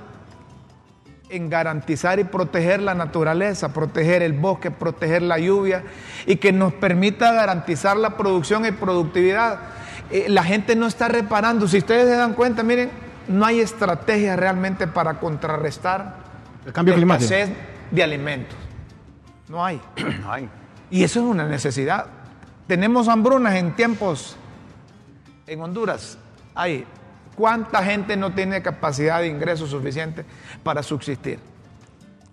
en garantizar y proteger la naturaleza, proteger el bosque, proteger la lluvia y que nos permita garantizar la producción y productividad. Eh, la gente no está reparando. Si ustedes se dan cuenta, miren, no hay estrategia realmente para contrarrestar El cambio la climático. escasez de alimentos. No hay. Ay, Y eso es una necesidad. Tenemos hambrunas en tiempos en Honduras. Hay. ¿Cuánta gente no tiene capacidad de ingreso suficiente para subsistir?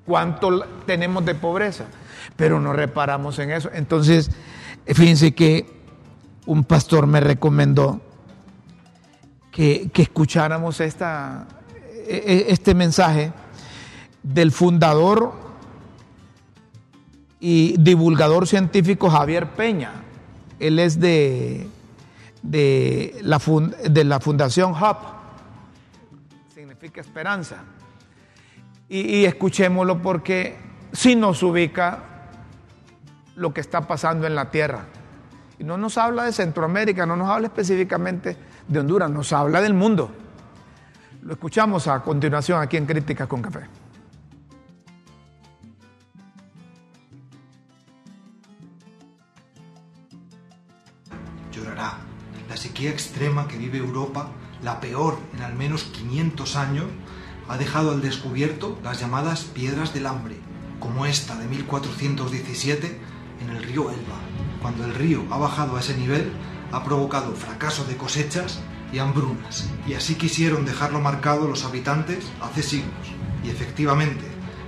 ¿Cuánto tenemos de pobreza? Pero no reparamos en eso. Entonces, fíjense que un pastor me recomendó que, que escucháramos esta, e- e- este mensaje del fundador y divulgador científico Javier Peña. Él es de, de, la, fun- de la Fundación HUB, significa esperanza. Y, y escuchémoslo porque sí nos ubica lo que está pasando en la tierra. Y no nos habla de Centroamérica, no nos habla específicamente de Honduras, nos habla del mundo. Lo escuchamos a continuación aquí en Críticas con Café. Sequía extrema que vive Europa, la peor en al menos 500 años, ha dejado al descubierto las llamadas piedras del hambre, como esta de 1417 en el río Elba. Cuando el río ha bajado a ese nivel, ha provocado fracaso de cosechas y hambrunas. Y así quisieron dejarlo marcado los habitantes hace siglos. Y efectivamente,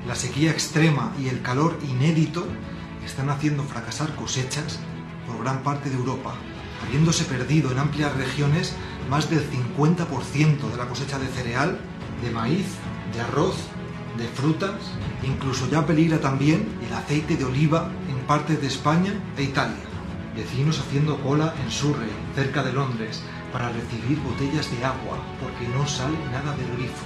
la sequía extrema y el calor inédito están haciendo fracasar cosechas por gran parte de Europa, habiéndose perdido en amplias regiones más del 50% de la cosecha de cereal, de maíz, de arroz, de frutas, incluso ya peligra también el aceite de oliva en partes de España e Italia. Vecinos haciendo cola en Surrey, cerca de Londres, para recibir botellas de agua porque no sale nada del grifo.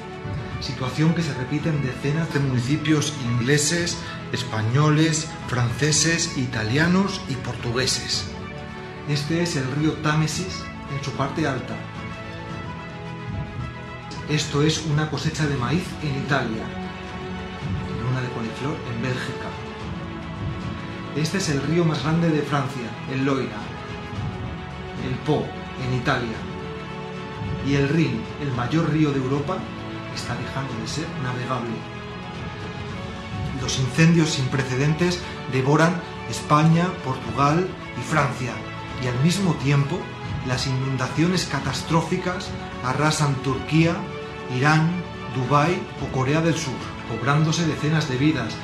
Situación que se repite en decenas de municipios ingleses, españoles, franceses, italianos y portugueses. Este es el río Támesis en su parte alta. Esto es una cosecha de maíz en Italia una de coliflor en Bélgica. Este es el río más grande de Francia, el Loira, el Po, en Italia. Y el Rin, el mayor río de Europa, está dejando de ser navegable. Los incendios sin precedentes devoran España, Portugal y Francia, y al mismo tiempo las inundaciones catastróficas arrasan Turquía, Irán, Dubái o Corea del Sur, cobrándose decenas de vidas,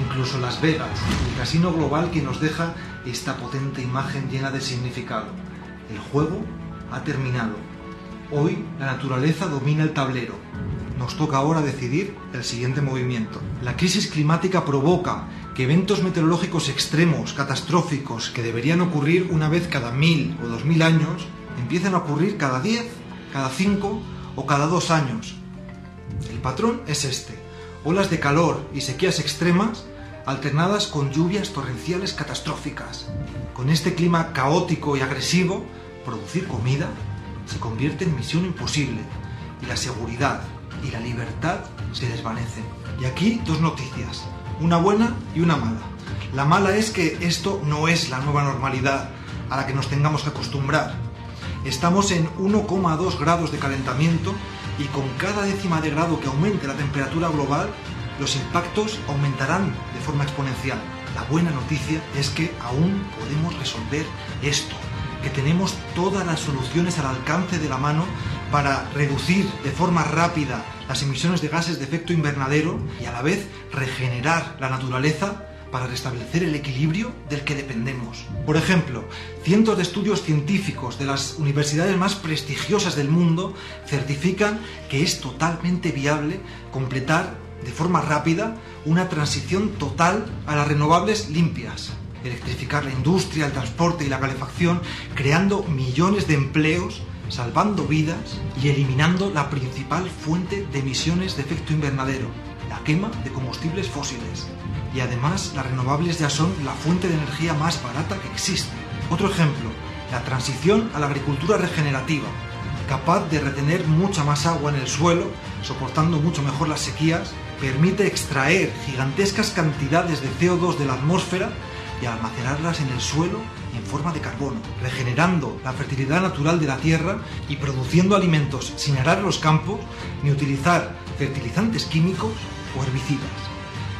incluso Las Vegas, el casino global que nos deja esta potente imagen llena de significado. El juego ha terminado. Hoy la naturaleza domina el tablero. Nos toca ahora decidir el siguiente movimiento. La crisis climática provoca que eventos meteorológicos extremos, catastróficos, que deberían ocurrir una vez cada mil o dos mil años, empiecen a ocurrir cada diez, cada cinco o cada dos años. El patrón es este. Olas de calor y sequías extremas alternadas con lluvias torrenciales catastróficas. Con este clima caótico y agresivo, producir comida se convierte en misión imposible y la seguridad y la libertad se desvanecen. Y aquí dos noticias, una buena y una mala. La mala es que esto no es la nueva normalidad a la que nos tengamos que acostumbrar. Estamos en 1,2 grados de calentamiento y con cada décima de grado que aumente la temperatura global, los impactos aumentarán de forma exponencial. La buena noticia es que aún podemos resolver esto, que tenemos todas las soluciones al alcance de la mano para reducir de forma rápida las emisiones de gases de efecto invernadero y a la vez regenerar la naturaleza para restablecer el equilibrio del que dependemos. Por ejemplo, cientos de estudios científicos de las universidades más prestigiosas del mundo certifican que es totalmente viable completar de forma rápida una transición total a las renovables limpias, electrificar la industria, el transporte y la calefacción, creando millones de empleos, salvando vidas y eliminando la principal fuente de emisiones de efecto invernadero, la quema de combustibles fósiles. Y además las renovables ya son la fuente de energía más barata que existe. Otro ejemplo, la transición a la agricultura regenerativa, capaz de retener mucha más agua en el suelo, soportando mucho mejor las sequías, permite extraer gigantescas cantidades de CO2 de la atmósfera y almacenarlas en el suelo en forma de carbono, regenerando la fertilidad natural de la tierra y produciendo alimentos sin arar los campos ni utilizar fertilizantes químicos o herbicidas.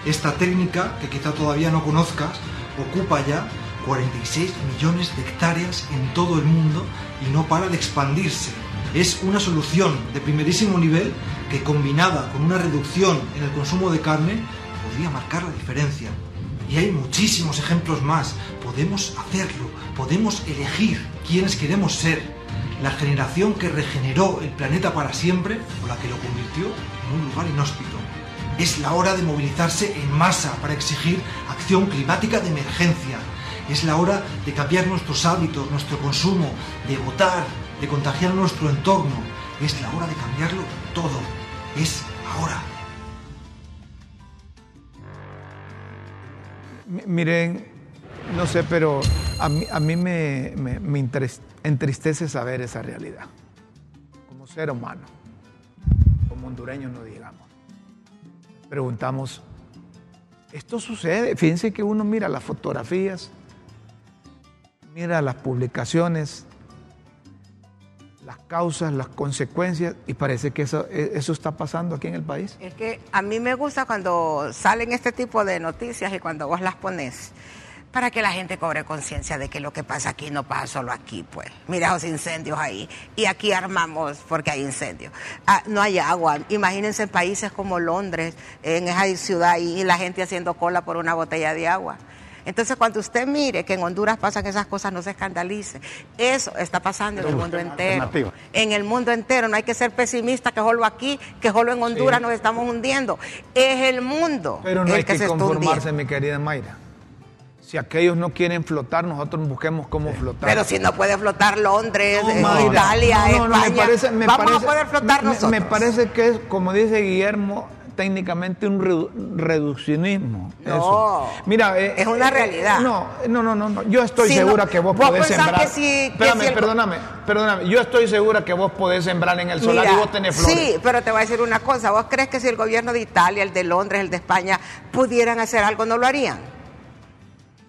Esta técnica, que quizá todavía no conozcas, ocupa ya 46 millones de hectáreas en todo el mundo y no para de expandirse. Es una solución de primerísimo nivel que combinada con una reducción en el consumo de carne podría marcar la diferencia. Y hay muchísimos ejemplos más. Podemos hacerlo, podemos elegir quiénes queremos ser. La generación que regeneró el planeta para siempre o la que lo convirtió en un lugar inhóspito. Es la hora de movilizarse en masa para exigir acción climática de emergencia. Es la hora de cambiar nuestros hábitos, nuestro consumo, de votar, de contagiar nuestro entorno. Es la hora de cambiarlo todo. Es ahora. Miren, no sé, pero a mí, me, me entristece saber esa realidad. Como ser humano, como hondureños no digamos. Preguntamos, ¿esto sucede? Fíjense que uno mira las fotografías, mira las publicaciones, las causas, las consecuencias, y parece que eso, e, eso está pasando aquí en el país. Es que a mí me gusta cuando salen este tipo de noticias y cuando vos las pones para que la gente cobre conciencia de que lo que pasa aquí no pasa solo aquí, pues. Mira los incendios ahí. Y aquí armamos porque hay incendios. Ah, no hay agua. Imagínense en países como Londres, en esa ciudad, y la gente haciendo cola por una botella de agua. Entonces, cuando usted mire que en Honduras pasan esas cosas, no se escandalice. Eso está pasando en el mundo entero. En el mundo entero. No hay que ser pesimista que solo aquí, que solo en Honduras nos estamos hundiendo. Es el mundo. Pero no hay que, conformarse, mi querida Mayra. Si aquellos no quieren flotar, nosotros busquemos cómo flotar. Pero si no puede flotar Londres, Italia, España, vamos a poder flotar nosotros. Me parece que es, como dice Guillermo, técnicamente un reduccionismo. No, Mira, eh, es una realidad. No, no, no, no, yo estoy segura que vos, podés sembrar. Que si, Espérame, perdóname, perdóname. Yo estoy segura que vos podés sembrar en el solar y vos tenés flores. Sí, pero te voy a decir una cosa. ¿Vos crees que si el gobierno de Italia, el de Londres, el de España pudieran hacer algo, no lo harían?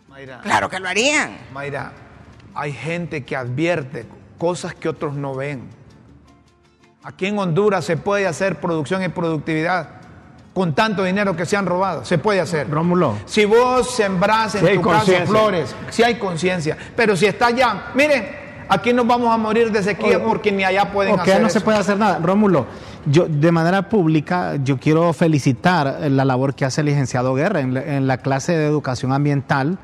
Mayra, claro que lo harían. Mayra, hay gente que advierte cosas que otros no ven. Aquí en Honduras se puede hacer producción y productividad con tanto dinero que se han robado. Se puede hacer. Rómulo. Si vos sembrás en tu casa flores, si hay conciencia. Pero si está allá, miren, aquí nos vamos a morir de sequía porque ni allá pueden hacer no se puede hacer nada. Rómulo, yo de manera pública, yo quiero felicitar la labor que hace el licenciado Guerra en la, clase de educación ambiental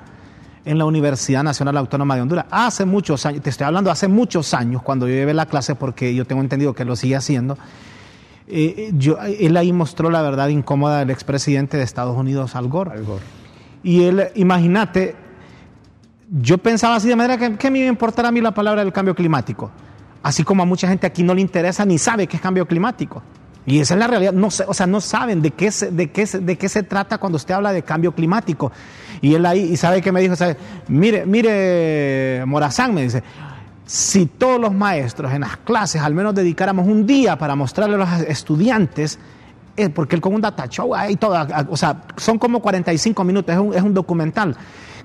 en la Universidad Nacional Autónoma de Honduras. Hace muchos años, te estoy hablando hace muchos años, cuando yo llevé la clase, porque yo tengo entendido que lo sigue haciendo. Eh, yo, él ahí mostró la verdad incómoda del expresidente de Estados Unidos, Al Gore. Y él, imagínate, yo pensaba así de manera que, ¿qué me iba a importar a mí la palabra del cambio climático? Así como a mucha gente aquí no le interesa ni sabe qué es cambio climático. Y esa es la realidad, no, o sea, no saben de qué, de, qué, de qué se trata cuando usted habla de cambio climático. Y él ahí, y sabe que me dijo, mire, mire, Morazán me dice, si todos los maestros en las clases al menos dedicáramos un día para mostrarle a los estudiantes, porque el con un data show todo, o sea, son como 45 minutos, es un, es un documental.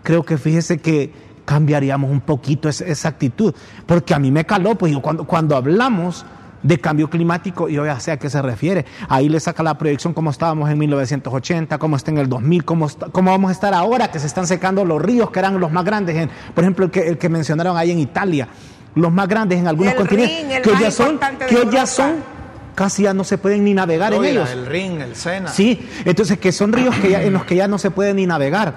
Creo que fíjese que cambiaríamos un poquito esa, actitud, porque a mí me caló, pues cuando, cuando hablamos de cambio climático, yo ya sé a qué se refiere. Ahí le saca la proyección cómo estábamos en 1980, cómo está en el 2000, cómo, cómo vamos a estar ahora que se están secando los ríos que eran los más grandes, en, por ejemplo, el que, el que mencionaron ahí en Italia, los más grandes en algunos continentes, que ya son, que ya son casi ya no se pueden ni navegar en ellos. El Rin, el Sena. Sí, entonces que son ríos que en los que ya no se puede ni navegar.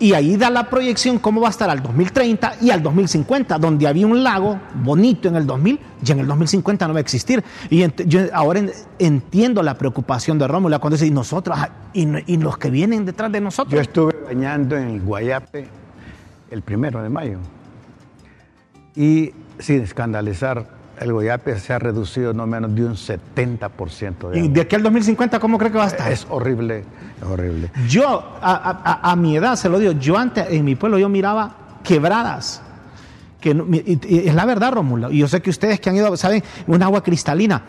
Y ahí da la proyección cómo va a estar al 2030 y al 2050, donde había un lago bonito en el 2000, y en el 2050 no va a existir. Y yo ahora entiendo la preocupación de Rómula cuando dice, y nosotros, ah, y, los que vienen detrás de nosotros. Yo estuve bañando en el Guayape el primero de mayo. Y sin escandalizar, el Guayape se ha reducido no menos de un 70%. De ¿Y de aquí al 2050 cómo cree que va a estar? Es horrible, es horrible. Yo, a, mi edad, se lo digo, yo antes en mi pueblo yo miraba quebradas. Que, es la verdad, Romulo. Y yo sé que ustedes que han ido, saben, un agua cristalina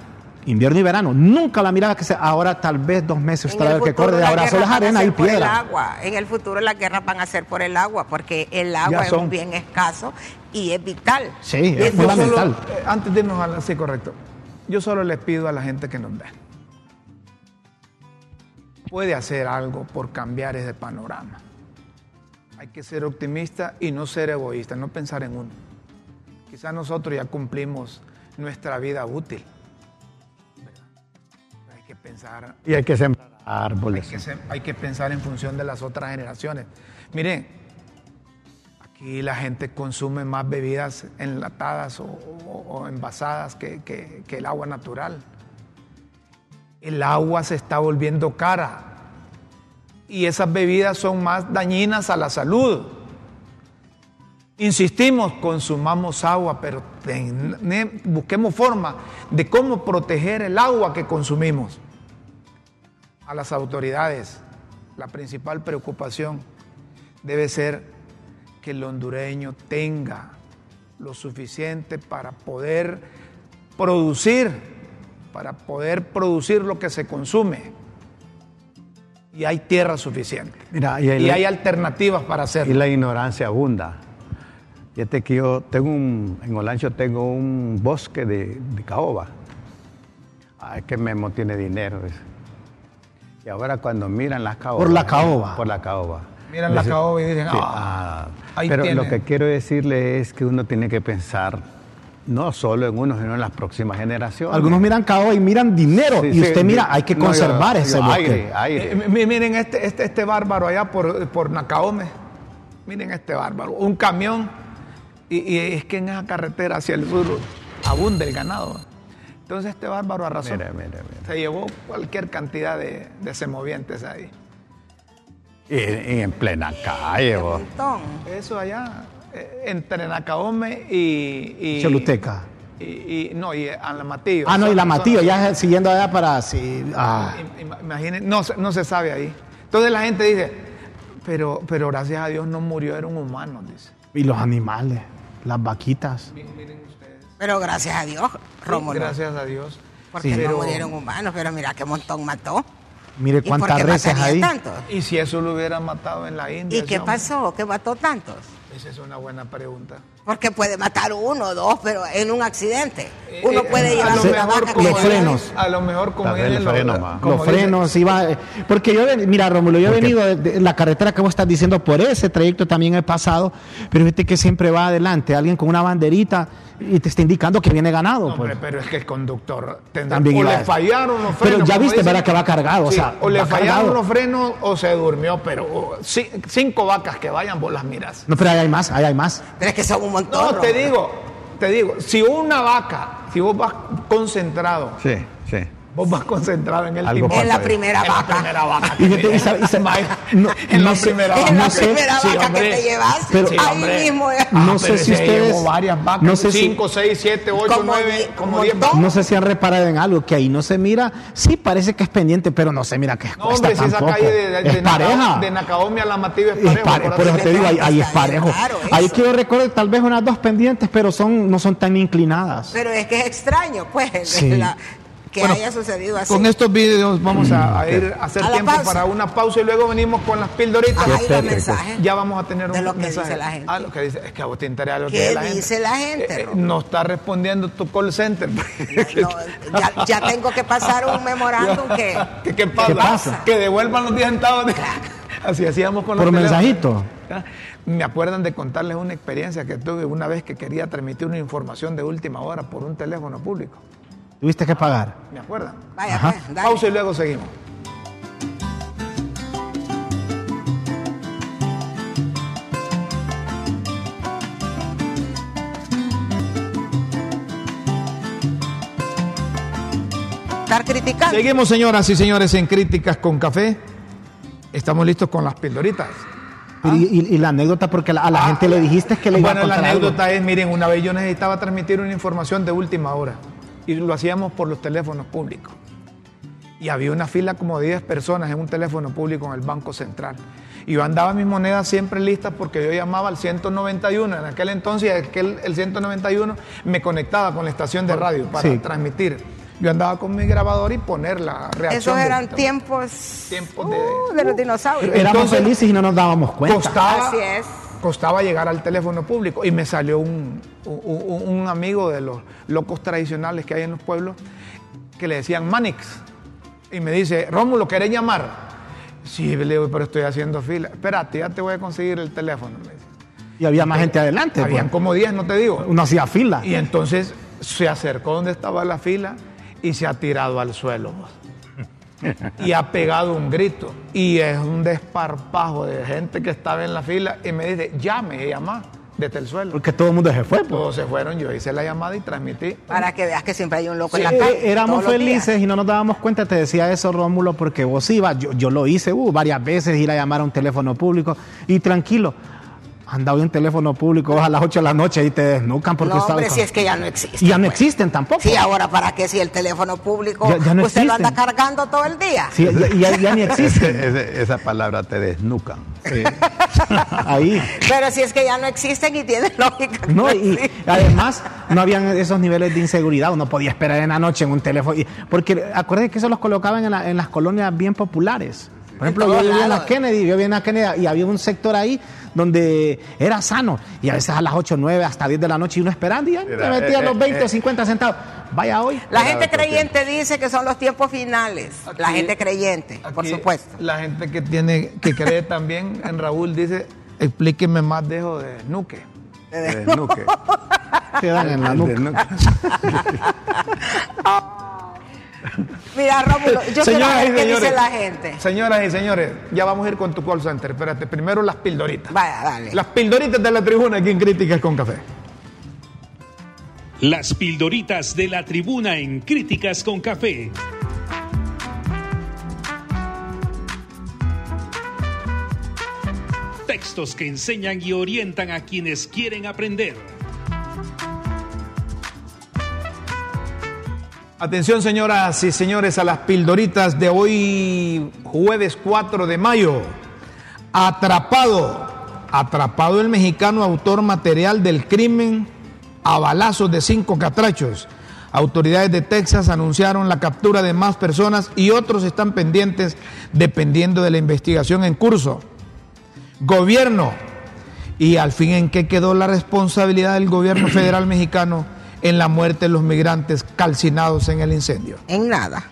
invierno y verano. Nunca la miraba que se, ahora tal vez dos meses usted la que corre, ahora solo es arena y piedra. agua. En el futuro las guerras van a ser por el agua, porque el agua es un bien escaso y es vital. Sí, es fundamental. Eh, antes de irnos a sí, correcto. Yo solo les pido a la gente que nos ve. Puede hacer algo por cambiar ese panorama. Hay que ser optimista y no ser egoísta, no pensar en uno. Quizás nosotros ya cumplimos nuestra vida útil pensar. Y hay que sembrar árboles. Hay que, pensar en función de las otras generaciones. Miren, aquí la gente consume más bebidas enlatadas o, envasadas que, el agua natural. El agua se está volviendo cara y esas bebidas son más dañinas a la salud. Insistimos, consumamos agua, pero busquemos forma de cómo proteger el agua que consumimos a las autoridades la principal preocupación. debe ser que el hondureño tenga lo suficiente para poder producir, para poder producir lo que se consume. Y hay tierra suficiente. Mira, y, hay alternativas para Y hacerlo. la ignorancia abunda. Fíjate que yo tengo un, en Olancho tengo un bosque de, de caoba. Ay, que Memo tiene dinero. Y ahora cuando miran las caobas. Por la caoba. Por la caoba. Miran la caoba y dicen, Sí, "Ah, ah". ahí Pero tiene. lo que quiero decirle es que uno tiene que pensar no solo en uno, sino en las próximas generaciones. Algunos miran caoba y miran dinero. Sí, y sí, usted mira, mi- hay que no, yo- conservar yo- ese bosque. Aire, aire. Eh, mi- miren este, este, este bárbaro allá por, por Nacaome. Miren este bárbaro. Un camión. Y, y es que en esa carretera hacia el sur abunda el ganado. Entonces este bárbaro arrasó. Mira, mira, mira. Se llevó cualquier cantidad de, de semovientes ahí. Y, y en plena calle, vos. montón. Eso allá, eh, entre Nacaome y... y Choluteca. Y, y- no, y Alamatillo. Ah, no, y la Matillo, ya siguiendo allá para. Sí, ah. Im- Imaginen, no, se- no se sabe ahí. Entonces la gente dice, pero, pero gracias a Dios no murió, era un humano, dice. Y los animales, las vaquitas. Pero gracias a Dios, Rómulo. Gracias a Dios. Porque Sí, no pero- murieron humanos, pero mira qué montón mató. Mire ¿Y por cuántas qué reses ahí. tantos? Y si eso lo hubiera matado en la India. ¿Y qué hombre? pasó? ¿Qué mató tantos? Esa es una buena pregunta. Porque puede matar uno o dos, pero en un accidente. Uno Eh, puede a llevar lo una mejor vaca como los frenos. A lo mejor como los- freno, como los frenos iba porque yo mira Rómulo yo he venido de, de la carretera que vos estás diciendo por ese trayecto también he pasado pero viste que siempre va adelante alguien con una banderita y te está indicando que viene ganado No, pues. pero es que el conductor tendrá, También o le a- fallaron los Pero frenos. ya como viste, ¿verdad? Que va cargado, o sea, o le fallaron cargado. los frenos o se durmió, pero ci- cinco vacas que vayan, vos las miras. no pero ahí hay más ahí hay más Pero es que son un. No, te digo, te digo, si una vaca, si vos vas concentrado, Sí, sí. Vos vas concentrado en el Algo timón. En la primera En la vaca. primera vaca. Y vete- y sabe- y sabe- no- en no la sé- primera En vaca. la no sé, primera sí, vaca que te llevaste. Pero- ahí hombre. mismo. No Ah, sé pero si ustedes- varias vacas, no sé si- 5, 6, 7, 8, Como 9, di- como un 10 montón. vacas. no sé si han reparado en algo que ahí no se mira sí parece que es pendiente pero no se mira que No, cuesta hombre, si esa calle de, de, es de pareja de Nacaome a la Mativa es Es parejo. pare- por eso te digo, ahí, ahí es parejo. Ahí yo recuerdo tal vez unas dos pendientes, pero son no son tan inclinadas. Pero es que es extraño, pues, Sí. la- que Bueno, haya sucedido así. Con estos videos vamos a, a ir a hacer A tiempo pausa. para una pausa y luego venimos con las pildoritas. Los tétrico. mensajes. Ya vamos a tener De un lo que mensaje. dice la gente. Ah, lo que dice. Es que a vos te interesa lo que ¿Qué dice la gente. dice la gente, Eh, no está respondiendo tu call center. No, ya, ya tengo que pasar un memorándum que... ¿Qué, qué pasa? ¿Qué pasa? Que devuelvan los 10 centavos. de- Así hacíamos con los Por teléfonos. mensajito. Ah, Me acuerdan de contarles una experiencia que tuve una vez que quería transmitir una información de última hora por un teléfono público. Tuviste que pagar. ¿Me acuerdan? Vaya, pues, dale. Pausa y luego seguimos. Estar criticando. Seguimos, señoras y señores, en Críticas con Café. Estamos listos con las pildoritas. Y, y- y la anécdota, porque la- a la Ah, gente le dijiste que le iba Bueno, a la contar algo. anécdota es, miren, una vez yo necesitaba transmitir una información de última hora y lo hacíamos por los teléfonos públicos. Y había una fila como de 10 personas en un teléfono público en el Banco Central. Y yo andaba mis monedas siempre listas porque yo llamaba al 191. En aquel entonces, aquel, el 191 me conectaba con la estación de radio para Sí. transmitir. Yo andaba con mi grabador y poner la reacción. Esos eran tiempos, Tiempos de- uh, de los dinosaurios. Éramos Entonces, felices y no nos dábamos cuenta. costaba, Así es. Costaba llegar al teléfono público y me salió un, un- amigo de los locos tradicionales que hay en los pueblos que le decían Manix y me dice, Rómulo, ¿querés llamar? Sí, le digo, pero estoy haciendo fila. Espérate, ya te voy a conseguir el teléfono. me dice. Y había más gente adelante. Habían pues. como 10, no te digo. Uno hacía fila. Y entonces se acercó donde estaba la fila y se ha tirado al suelo. Y ha pegado un grito. Y es un desparpajo de gente que estaba en la fila y me dice, llame, y llama desde el suelo. Porque todo el mundo se fue. pues. Todos se fueron, yo hice la llamada y transmití. Para que veas que siempre hay un loco Sí, en la eh, calle. éramos los días. felices y no nos dábamos cuenta, te decía eso Rómulo, porque vos ibas, yo, yo lo hice uh, varias veces, ir a llamar a un teléfono público y tranquilo, andaba en un teléfono público a las 8 de la noche y te desnucan porque No, hombre, con- si es que ya no existe. Y ya no pues. existen tampoco. Sí, ahora para qué si el teléfono público Ya- ya no usted lo anda existen. cargando todo el día. Sí, ya, ya- ya ni existen. Ese- esa palabra te desnucan. Ahí. Pero si es que ya no existen y tienen lógica. No, y existen. además no habían esos niveles de inseguridad, uno podía esperar en la noche en un teléfono. y- porque acuérdense que eso los colocaban en, la- en las colonias bien populares. Por ejemplo, En yo vivía en la. Kennedy, yo vivía en la Kennedy y había un sector ahí donde era sano. Y a veces a las 8, 9, hasta 10 de la noche y uno esperando y ya Mira, te metía eh, los eh, 20 eh. o 50 centavos. Vaya hoy. La Era gente creyente dice que son los tiempos finales. la gente creyente, por supuesto. La gente que tiene, que cree también en Raúl dice, explíqueme más de eso de Nuque. Eh, nuque. Te dan en la nuca. Mira, Rómulo, yo quiero Señoras ver y qué señores. dice la gente. Señoras y señores, ya vamos a ir con tu call center. Espérate, primero las pildoritas. Vaya, dale. Las pildoritas de la tribuna aquí en Críticas con Café. Las pildoritas de la tribuna en Críticas con Café. Textos que enseñan y orientan a quienes quieren aprender. Atención, señoras y señores, a las pildoritas de hoy, jueves 4 de mayo. Atrapado, atrapado el mexicano autor material del crimen a balazos de cinco catrachos. Autoridades de Texas anunciaron la captura de más personas y otros están pendientes dependiendo de la investigación en curso. Gobierno, y al fin en qué quedó la responsabilidad del gobierno federal mexicano en la muerte de los migrantes calcinados en el incendio. En nada.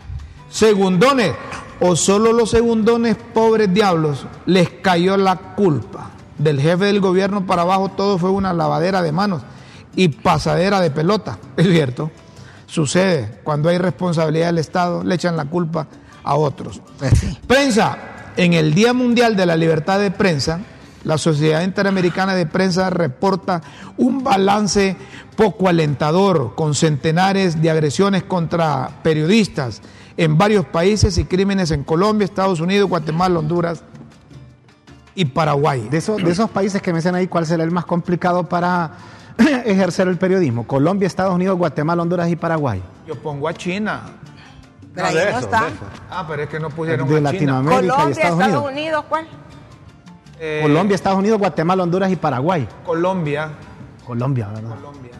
Segundones, o solo los segundones, pobres diablos, les cayó la culpa. Del jefe del gobierno para abajo todo fue una lavadera de manos y pasadera de pelota. Es cierto. Sucede cuando hay responsabilidad del Estado, le echan la culpa a otros. Pues sí. Prensa. En el Día Mundial de la Libertad de Prensa, la Sociedad Interamericana de Prensa reporta un balance poco alentador, con centenares de agresiones contra periodistas en varios países y crímenes en Colombia, Estados Unidos, Guatemala, Honduras y Paraguay. De, esos, de esos países que mencionan ahí, ¿cuál será el más complicado para ejercer el periodismo? Colombia, Estados Unidos, Guatemala, Honduras y Paraguay. Yo pongo a China. Pero No, ahí de no eso, está. de eso. Ah, pero es que no pusieron De a China. Latinoamérica y Colombia, Estados Estados Unidos. Unidos, ¿cuál? Eh, Colombia, Estados Unidos, Guatemala, Honduras y Paraguay. Colombia. Colombia, ¿verdad? Colombia.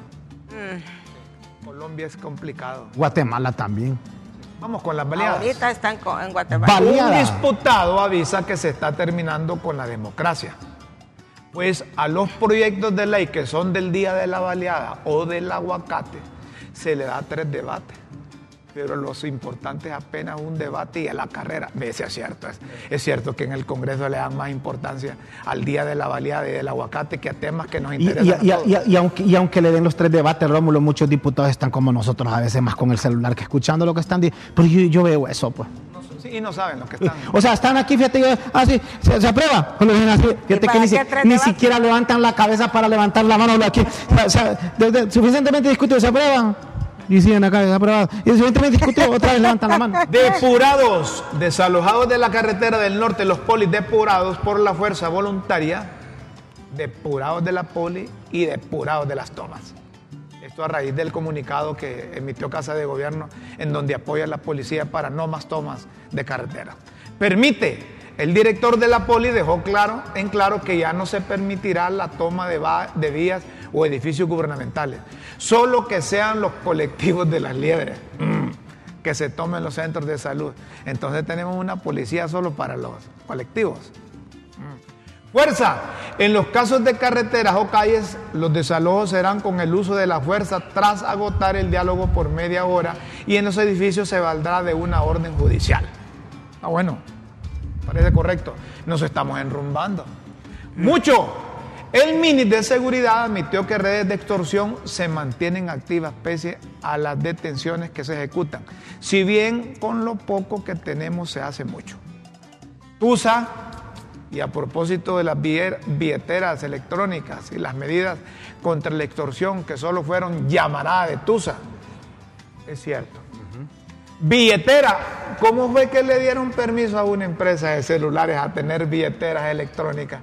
Mm. Colombia es complicado. Guatemala también. Vamos con las baleadas. Ahorita están en Guatemala. Baleada. Un disputado avisa que se está terminando con la democracia. Pues a los proyectos de ley que son del día de la baleada o del aguacate se le da tres debates. Pero los importantes apenas un debate y a la carrera. Ese es cierto. Es, es cierto que en el Congreso le dan más importancia al día de la baleada y del aguacate que a temas que nos interesan. y- a y- todos. y- y aunque, y aunque le den los tres debates, Rómulo, muchos diputados están como nosotros, a veces más con el celular que escuchando lo que están diciendo. Pero yo, yo veo eso, pues. Sí, y no saben lo que están. O sea, están aquí, fíjate, yo, ah, sí, se, se aprueba. Así, fíjate que ni, si- siquiera levantan la cabeza para levantar la mano. Aquí, o sea, de- de- suficientemente discutido, se aprueban. Y siguen acá, se aprobado. Y suficientemente discutido, otra vez levantan la mano. Depurados, desalojados de la carretera del norte, los polis depurados por la fuerza voluntaria, depurados de la poli y depurados de las tomas. Esto a raíz del comunicado que emitió Casa de Gobierno en donde apoya a la policía para no más tomas de carretera. Permite, el director de la poli dejó claro, en claro que ya no se permitirá la toma de, va- de vías o edificios gubernamentales, solo que sean los colectivos de las liebres. Mm que se tomen los centros de salud. Entonces tenemos una policía solo para los colectivos. Mm. Fuerza. En los casos de carreteras o calles, los desalojos serán con el uso de la fuerza tras agotar el diálogo por media hora y en los edificios se valdrá de una orden judicial. Ah, bueno, parece correcto. Nos estamos enrumbando. Mucho. El mini de seguridad admitió que redes de extorsión se mantienen activas pese a las detenciones que se ejecutan. Si bien con lo poco que tenemos se hace mucho. TUSA, y a propósito de las billeteras electrónicas y las medidas contra la extorsión que solo fueron llamarada de TUSA, es cierto. Billetera, ¿cómo fue que le dieron permiso a una empresa de celulares a tener billeteras electrónicas?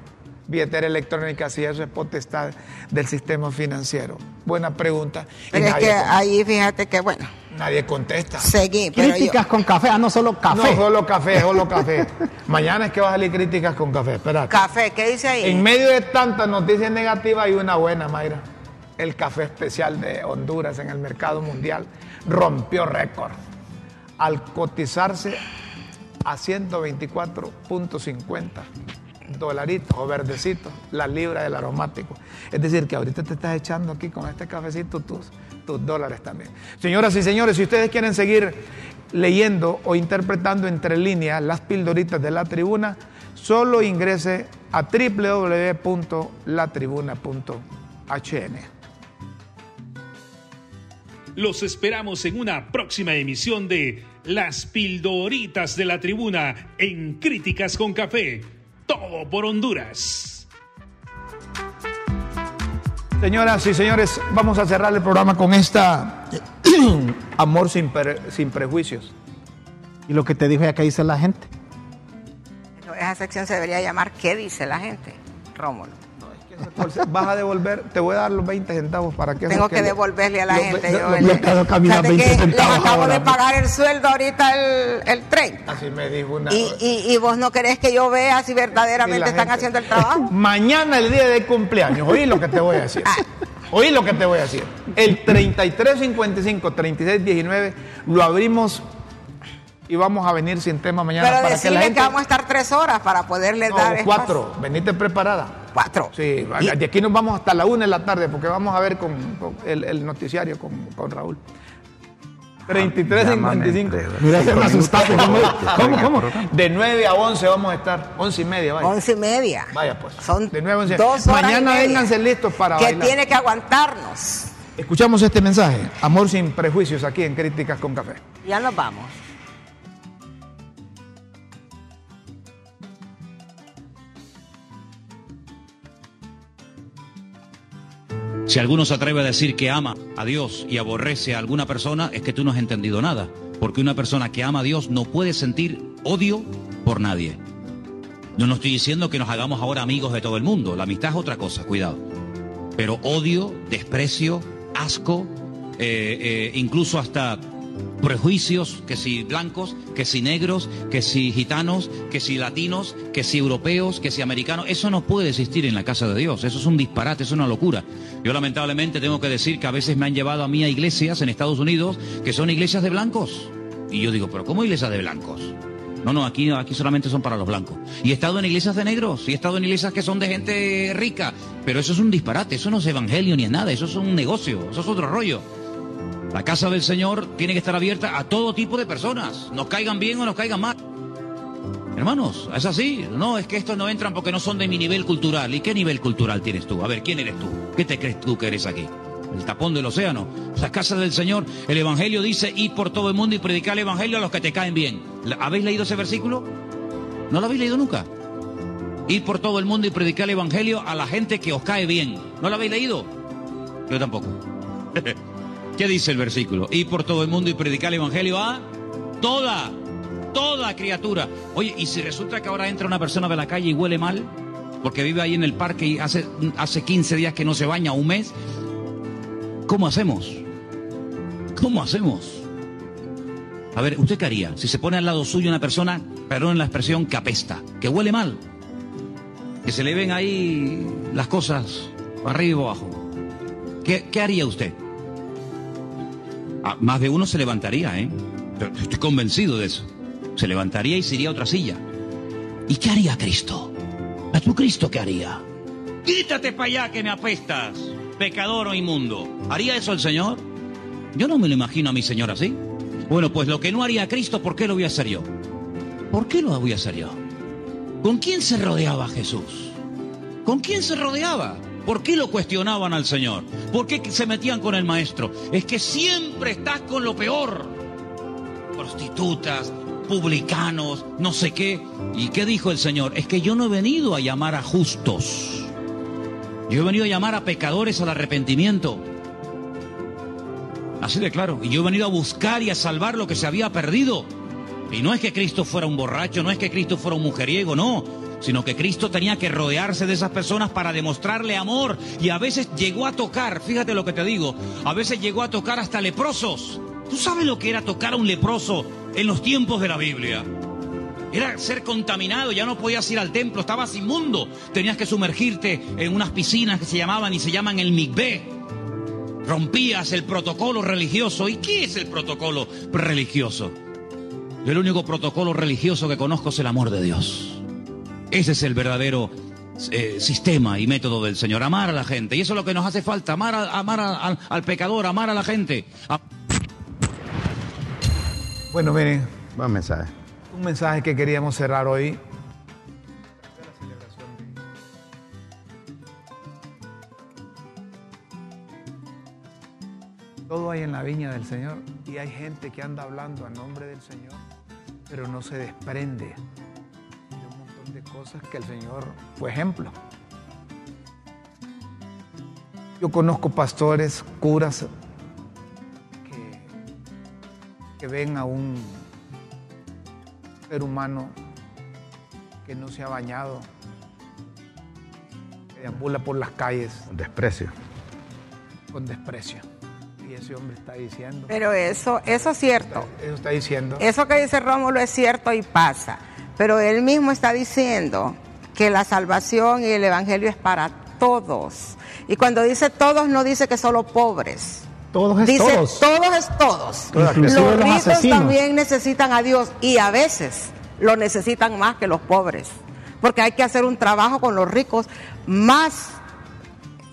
Billetera electrónica, si eso es potestad del sistema financiero. Buena pregunta. y Pero es nadie que ahí fíjate que, bueno, Nadie contesta. Seguí, pero yo- Críticas con café, ah, no solo café. No, solo café, solo café. Mañana es que va a salir críticas con café. Espérate. café, ¿qué dice ahí? En medio de tantas noticias negativas hay una buena, Mayra. El café especial de Honduras en el mercado mundial rompió récord al cotizarse a 124.50 dolaritos o verdecitos la libra del aromático. Es decir, que ahorita te estás echando aquí con este cafecito tus, tus dólares también. Señoras y señores, si ustedes quieren seguir leyendo o interpretando entre líneas las pildoritas de la tribuna, solo ingrese a www.latribuna.hn. Los esperamos en una próxima emisión de Las Pildoritas de la Tribuna en Críticas con Café. Todo por Honduras. Señoras y señores, vamos a cerrar el programa con esta amor sin, pre- sin prejuicios. Y lo que te dijo ya que dice la gente. Esa sección se debería llamar ¿Qué dice la gente? Rómulo. Vas a devolver, te voy a dar los 20 centavos para que... Tengo que devolverle a la los- gente. los- yo, los- el- los- quedo caminando fíjate 20 que les centavos acabo ahora. de pagar el sueldo ahorita el, el 30. Así me dijo una... Y, y, y vos no querés que yo vea si verdaderamente están gente- haciendo el trabajo. Mañana el día de cumpleaños, oí lo que te voy a decir. Ah. Oí lo que te voy a decir. El 3355 3619 lo abrimos y vamos a venir sin tema mañana Pero para que la decirle que, gente vamos a estar tres horas para poderle No, dar espacio. cuatro, venite preparada. Cuatro. Sí, Y- de aquí nos vamos hasta la una de la tarde porque vamos a ver con, con el, el noticiario con, con Raúl. 3355. Mira, se me asustaste. ¿Cómo? ¿Cómo? cómo? De 9 a 11 vamos a estar, 11 y media, vaya. Once y media. Vaya, pues. Son De nueve a once. dos horas Mañana vénganse listos para Que bailar. tiene que aguantarnos. Escuchamos este mensaje, amor sin prejuicios, aquí en Críticas con Café. Ya nos vamos. Si alguno se atreve a decir que ama a Dios y aborrece a alguna persona, es que tú no has entendido nada. Porque una persona que ama a Dios no puede sentir odio por nadie. No estoy diciendo que nos hagamos ahora amigos de todo el mundo. La amistad es otra cosa, cuidado. Pero odio, desprecio, asco, eh, eh, incluso hasta prejuicios, que si blancos, que si negros, que si gitanos, que si latinos, que si europeos, que si americanos, eso no puede existir en la casa de Dios, eso es un disparate, es una locura. Yo lamentablemente tengo que decir que a veces me han llevado a mí a iglesias en Estados Unidos que son iglesias de blancos. Y yo digo, pero ¿cómo iglesias de blancos? No, no, aquí, aquí solamente son para los blancos. Y he estado en iglesias de negros, y he estado en iglesias que son de gente rica, pero eso es un disparate, eso no es evangelio ni es nada, eso es un negocio, eso es otro rollo. La casa del Señor tiene que estar abierta a todo tipo de personas, nos caigan bien o nos caigan mal. Hermanos, es así. No, es que estos no entran porque no son de mi nivel cultural. ¿Y qué nivel cultural tienes tú? A ver, ¿quién eres tú? ¿Qué te crees tú que eres aquí? El tapón del océano. La casa del Señor. El Evangelio dice, ir por todo el mundo y predicar el Evangelio a los que te caen bien. ¿La- ¿Habéis leído ese versículo? ¿No lo habéis leído nunca? Ir por todo el mundo y predicar el Evangelio a la gente que os cae bien. ¿No lo habéis leído? Yo tampoco. ¿Qué dice el versículo? Ir por todo el mundo y predicar el Evangelio a toda, toda criatura. Oye, ¿y si resulta que ahora entra una persona de la calle y huele mal? Porque vive ahí en el parque y hace, hace 15 días que no se baña, un mes. ¿Cómo hacemos? ¿Cómo hacemos? A ver, ¿usted qué haría? Si se pone al lado suyo una persona, perdón la expresión, que apesta, que huele mal, que se le ven ahí las cosas arriba y abajo. ¿Qué, qué haría usted? Ah, más de uno se levantaría, ¿eh? Estoy convencido de eso. Se levantaría y se iría a otra silla. ¿Y qué haría Cristo? ¿A tu Cristo qué haría? Quítate para allá que me apestas, pecador o inmundo. ¿Haría eso el Señor? Yo no me lo imagino a mi Señor así. Bueno, pues lo que no haría Cristo, ¿por qué lo voy a hacer yo? ¿Por qué lo voy a hacer yo? ¿Con quién se rodeaba Jesús? ¿Con quién se rodeaba? ¿Por qué lo cuestionaban al Señor? ¿Por qué se metían con el maestro? Es que siempre estás con lo peor. Prostitutas, publicanos, no sé qué. ¿Y qué dijo el Señor? Es que yo no he venido a llamar a justos. Yo he venido a llamar a pecadores al arrepentimiento. Así de claro. Y yo he venido a buscar y a salvar lo que se había perdido. Y no es que Cristo fuera un borracho, no es que Cristo fuera un mujeriego, no. Sino que Cristo tenía que rodearse de esas personas para demostrarle amor. Y a veces llegó a tocar, fíjate lo que te digo, a veces llegó a tocar hasta leprosos. ¿Tú sabes lo que era tocar a un leproso en los tiempos de la Biblia? Era ser contaminado, ya no podías ir al templo, estabas inmundo. Tenías que sumergirte en unas piscinas que se llamaban y se llaman el mikveh. Rompías el protocolo religioso. ¿Y qué es el protocolo religioso? Yo el único protocolo religioso que conozco es el amor de Dios. Ese es el verdadero eh, sistema y método del Señor, amar a la gente. Y eso es lo que nos hace falta, amar, a- amar a- al, al pecador, amar a la gente. A- Bueno, miren, Buen mensaje. un mensaje que queríamos cerrar hoy. Todo hay en la viña del Señor y hay gente que anda hablando a nombre del Señor, pero no se desprende de un montón de cosas que el Señor fue ejemplo. Yo conozco pastores, curas que, que ven a un ser humano que no se ha bañado, que deambula por las calles Desprecio. con desprecio. Y ese hombre está diciendo, Pero eso, eso es cierto. eso está diciendo, Eso que dice Rómulo es cierto y pasa. Pero él mismo está diciendo que la salvación y el evangelio es para todos. Y cuando dice todos, no dice que solo pobres. Todos es dice todos. todos es todos. Inclusive los ricos también necesitan a Dios y a veces lo necesitan más que los pobres. Porque hay que hacer un trabajo con los ricos más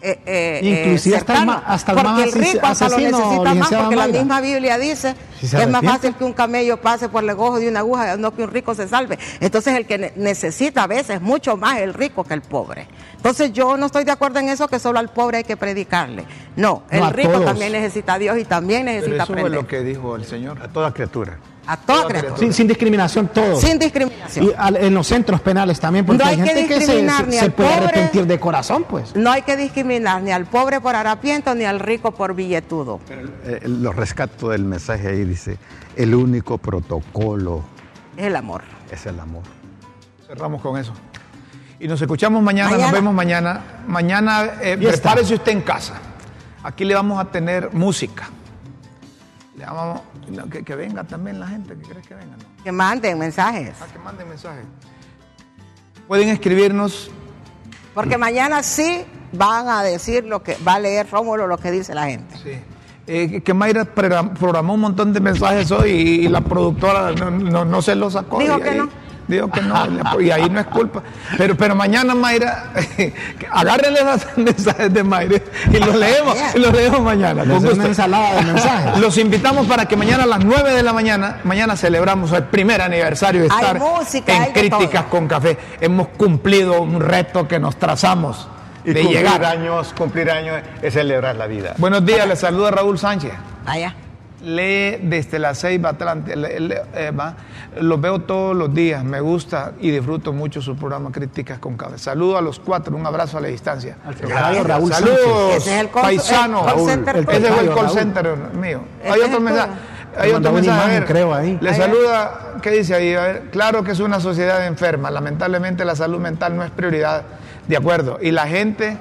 eh, eh, Inclusive eh, hasta el hasta el porque más el rico hasta lo necesita más porque la misma Biblia dice Si que es más fácil que un camello pase por el ojo de una aguja, no que un rico se salve. Entonces el que ne- necesita a veces mucho más el rico que el pobre. Entonces yo no estoy de acuerdo en eso que solo al pobre hay que predicarle. No, el No, rico todos. también necesita a Dios y también pero necesita eso es aprender. lo que dijo el Señor. A toda criatura. A toda criatura. Sin, sin discriminación, todos. Sin discriminación. Y al- en los centros penales también, porque No hay hay que gente que se, discriminar se- ni se al puede pobre. arrepentir de corazón, pues. No hay que discriminar ni al pobre por harapiento ni al rico por billetudo. Eh, lo rescato del mensaje ahí, dice, el único protocolo Es el amor. es el amor. Cerramos con eso. Y nos escuchamos mañana, nos vemos mañana. Mañana eh, prepárese usted en casa. Aquí le vamos a tener música. Le vamos, no, que, que venga también la gente, que crees que venga, ¿no? Que manden mensajes. Ah, que manden mensajes. Pueden escribirnos Porque mañana sí van a decir lo que va a leer Rómulo lo que dice la gente. Sí. Eh, que Mayra program- programó un montón de mensajes hoy y, y la productora no, no- no se los sacó. Dijo que ahí- no. Dijo que no, y ahí no es culpa. Pero, pero mañana Mayra, agárrenle los mensajes de Mayra y los leemos, y los leemos mañana. Con una gusto. ensalada de mensajes. Los invitamos para que mañana a las 9 de la mañana, mañana celebramos el primer aniversario de Hay estar música, en Críticas todo. con Café. Hemos cumplido un reto que nos trazamos Y de cumplir llegar. años, cumplir años es celebrar la vida. Buenos días, les saluda Raúl Sánchez. Allá. Lee desde la Ceiba Atlante, le- le- eh, va. los veo todos los días, me gusta y disfruto mucho su programa Críticas con Café. Saludo a los cuatro, un abrazo a la distancia. tocayo Raúl Saludos, Ese es el call- paisano. el call Raúl. center Ese fue el call Raúl. center mío. Hay otro mensaje. Hay Me otro mensaje. imagen, creo, ahí. Le Ahí, saluda, ¿qué dice ahí? A ver, claro que es una sociedad enferma. Lamentablemente la salud mental no es prioridad. De acuerdo. Y la gente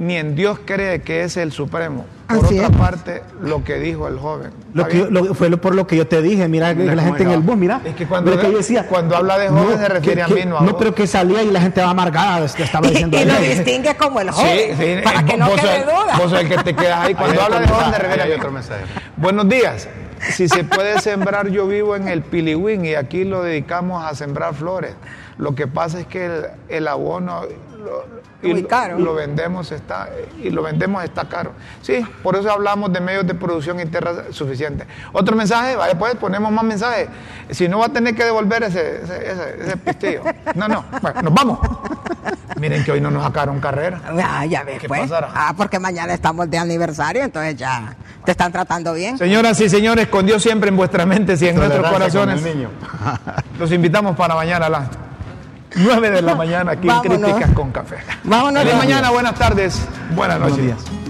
ni en Dios cree que es el supremo. Por Así otra es. parte, lo que dijo el joven. Lo ¿Está que, lo- fue lo- por lo que yo te dije, mira, la gente en el bus, mira. Es que cuando- yo decía, cuando habla de joven se refiere a mí, no a vos. pero que salía y la gente va amargada, estaba diciendo. y lo distingue como el Sí, joven. sí, para eh, que no vos quede sos- duda. Vos sos el que te quedas ahí. Cuando habla de joven, se refiere a hay mí. otro mensaje. Buenos días. Si se puede sembrar, yo vivo en el Piliwín y aquí lo dedicamos a sembrar flores. Lo que pasa es que el, el abono lo, Muy lo- caro. lo vendemos está y lo vendemos está caro. Sí, por eso hablamos de medios de producción interna suficientes. Otro mensaje, vaya pues ponemos más mensajes. Si no va a tener que devolver ese ese, ese, ese pistillo. No, no. Bueno, nos vamos. Miren que hoy no nos sacaron carrera. Ah, ya ves, ¿Qué pues. pasará? Ah, porque mañana estamos de aniversario, entonces ya te están tratando bien. Señoras y señores, con Dios siempre en vuestra mente y en nuestros Tolerancia corazones. el niño. Los invitamos para mañana 9 de la mañana aquí en Críticas con Café. Vámonos. Buenos mañana, buenas tardes, buenas Buenos noches. días.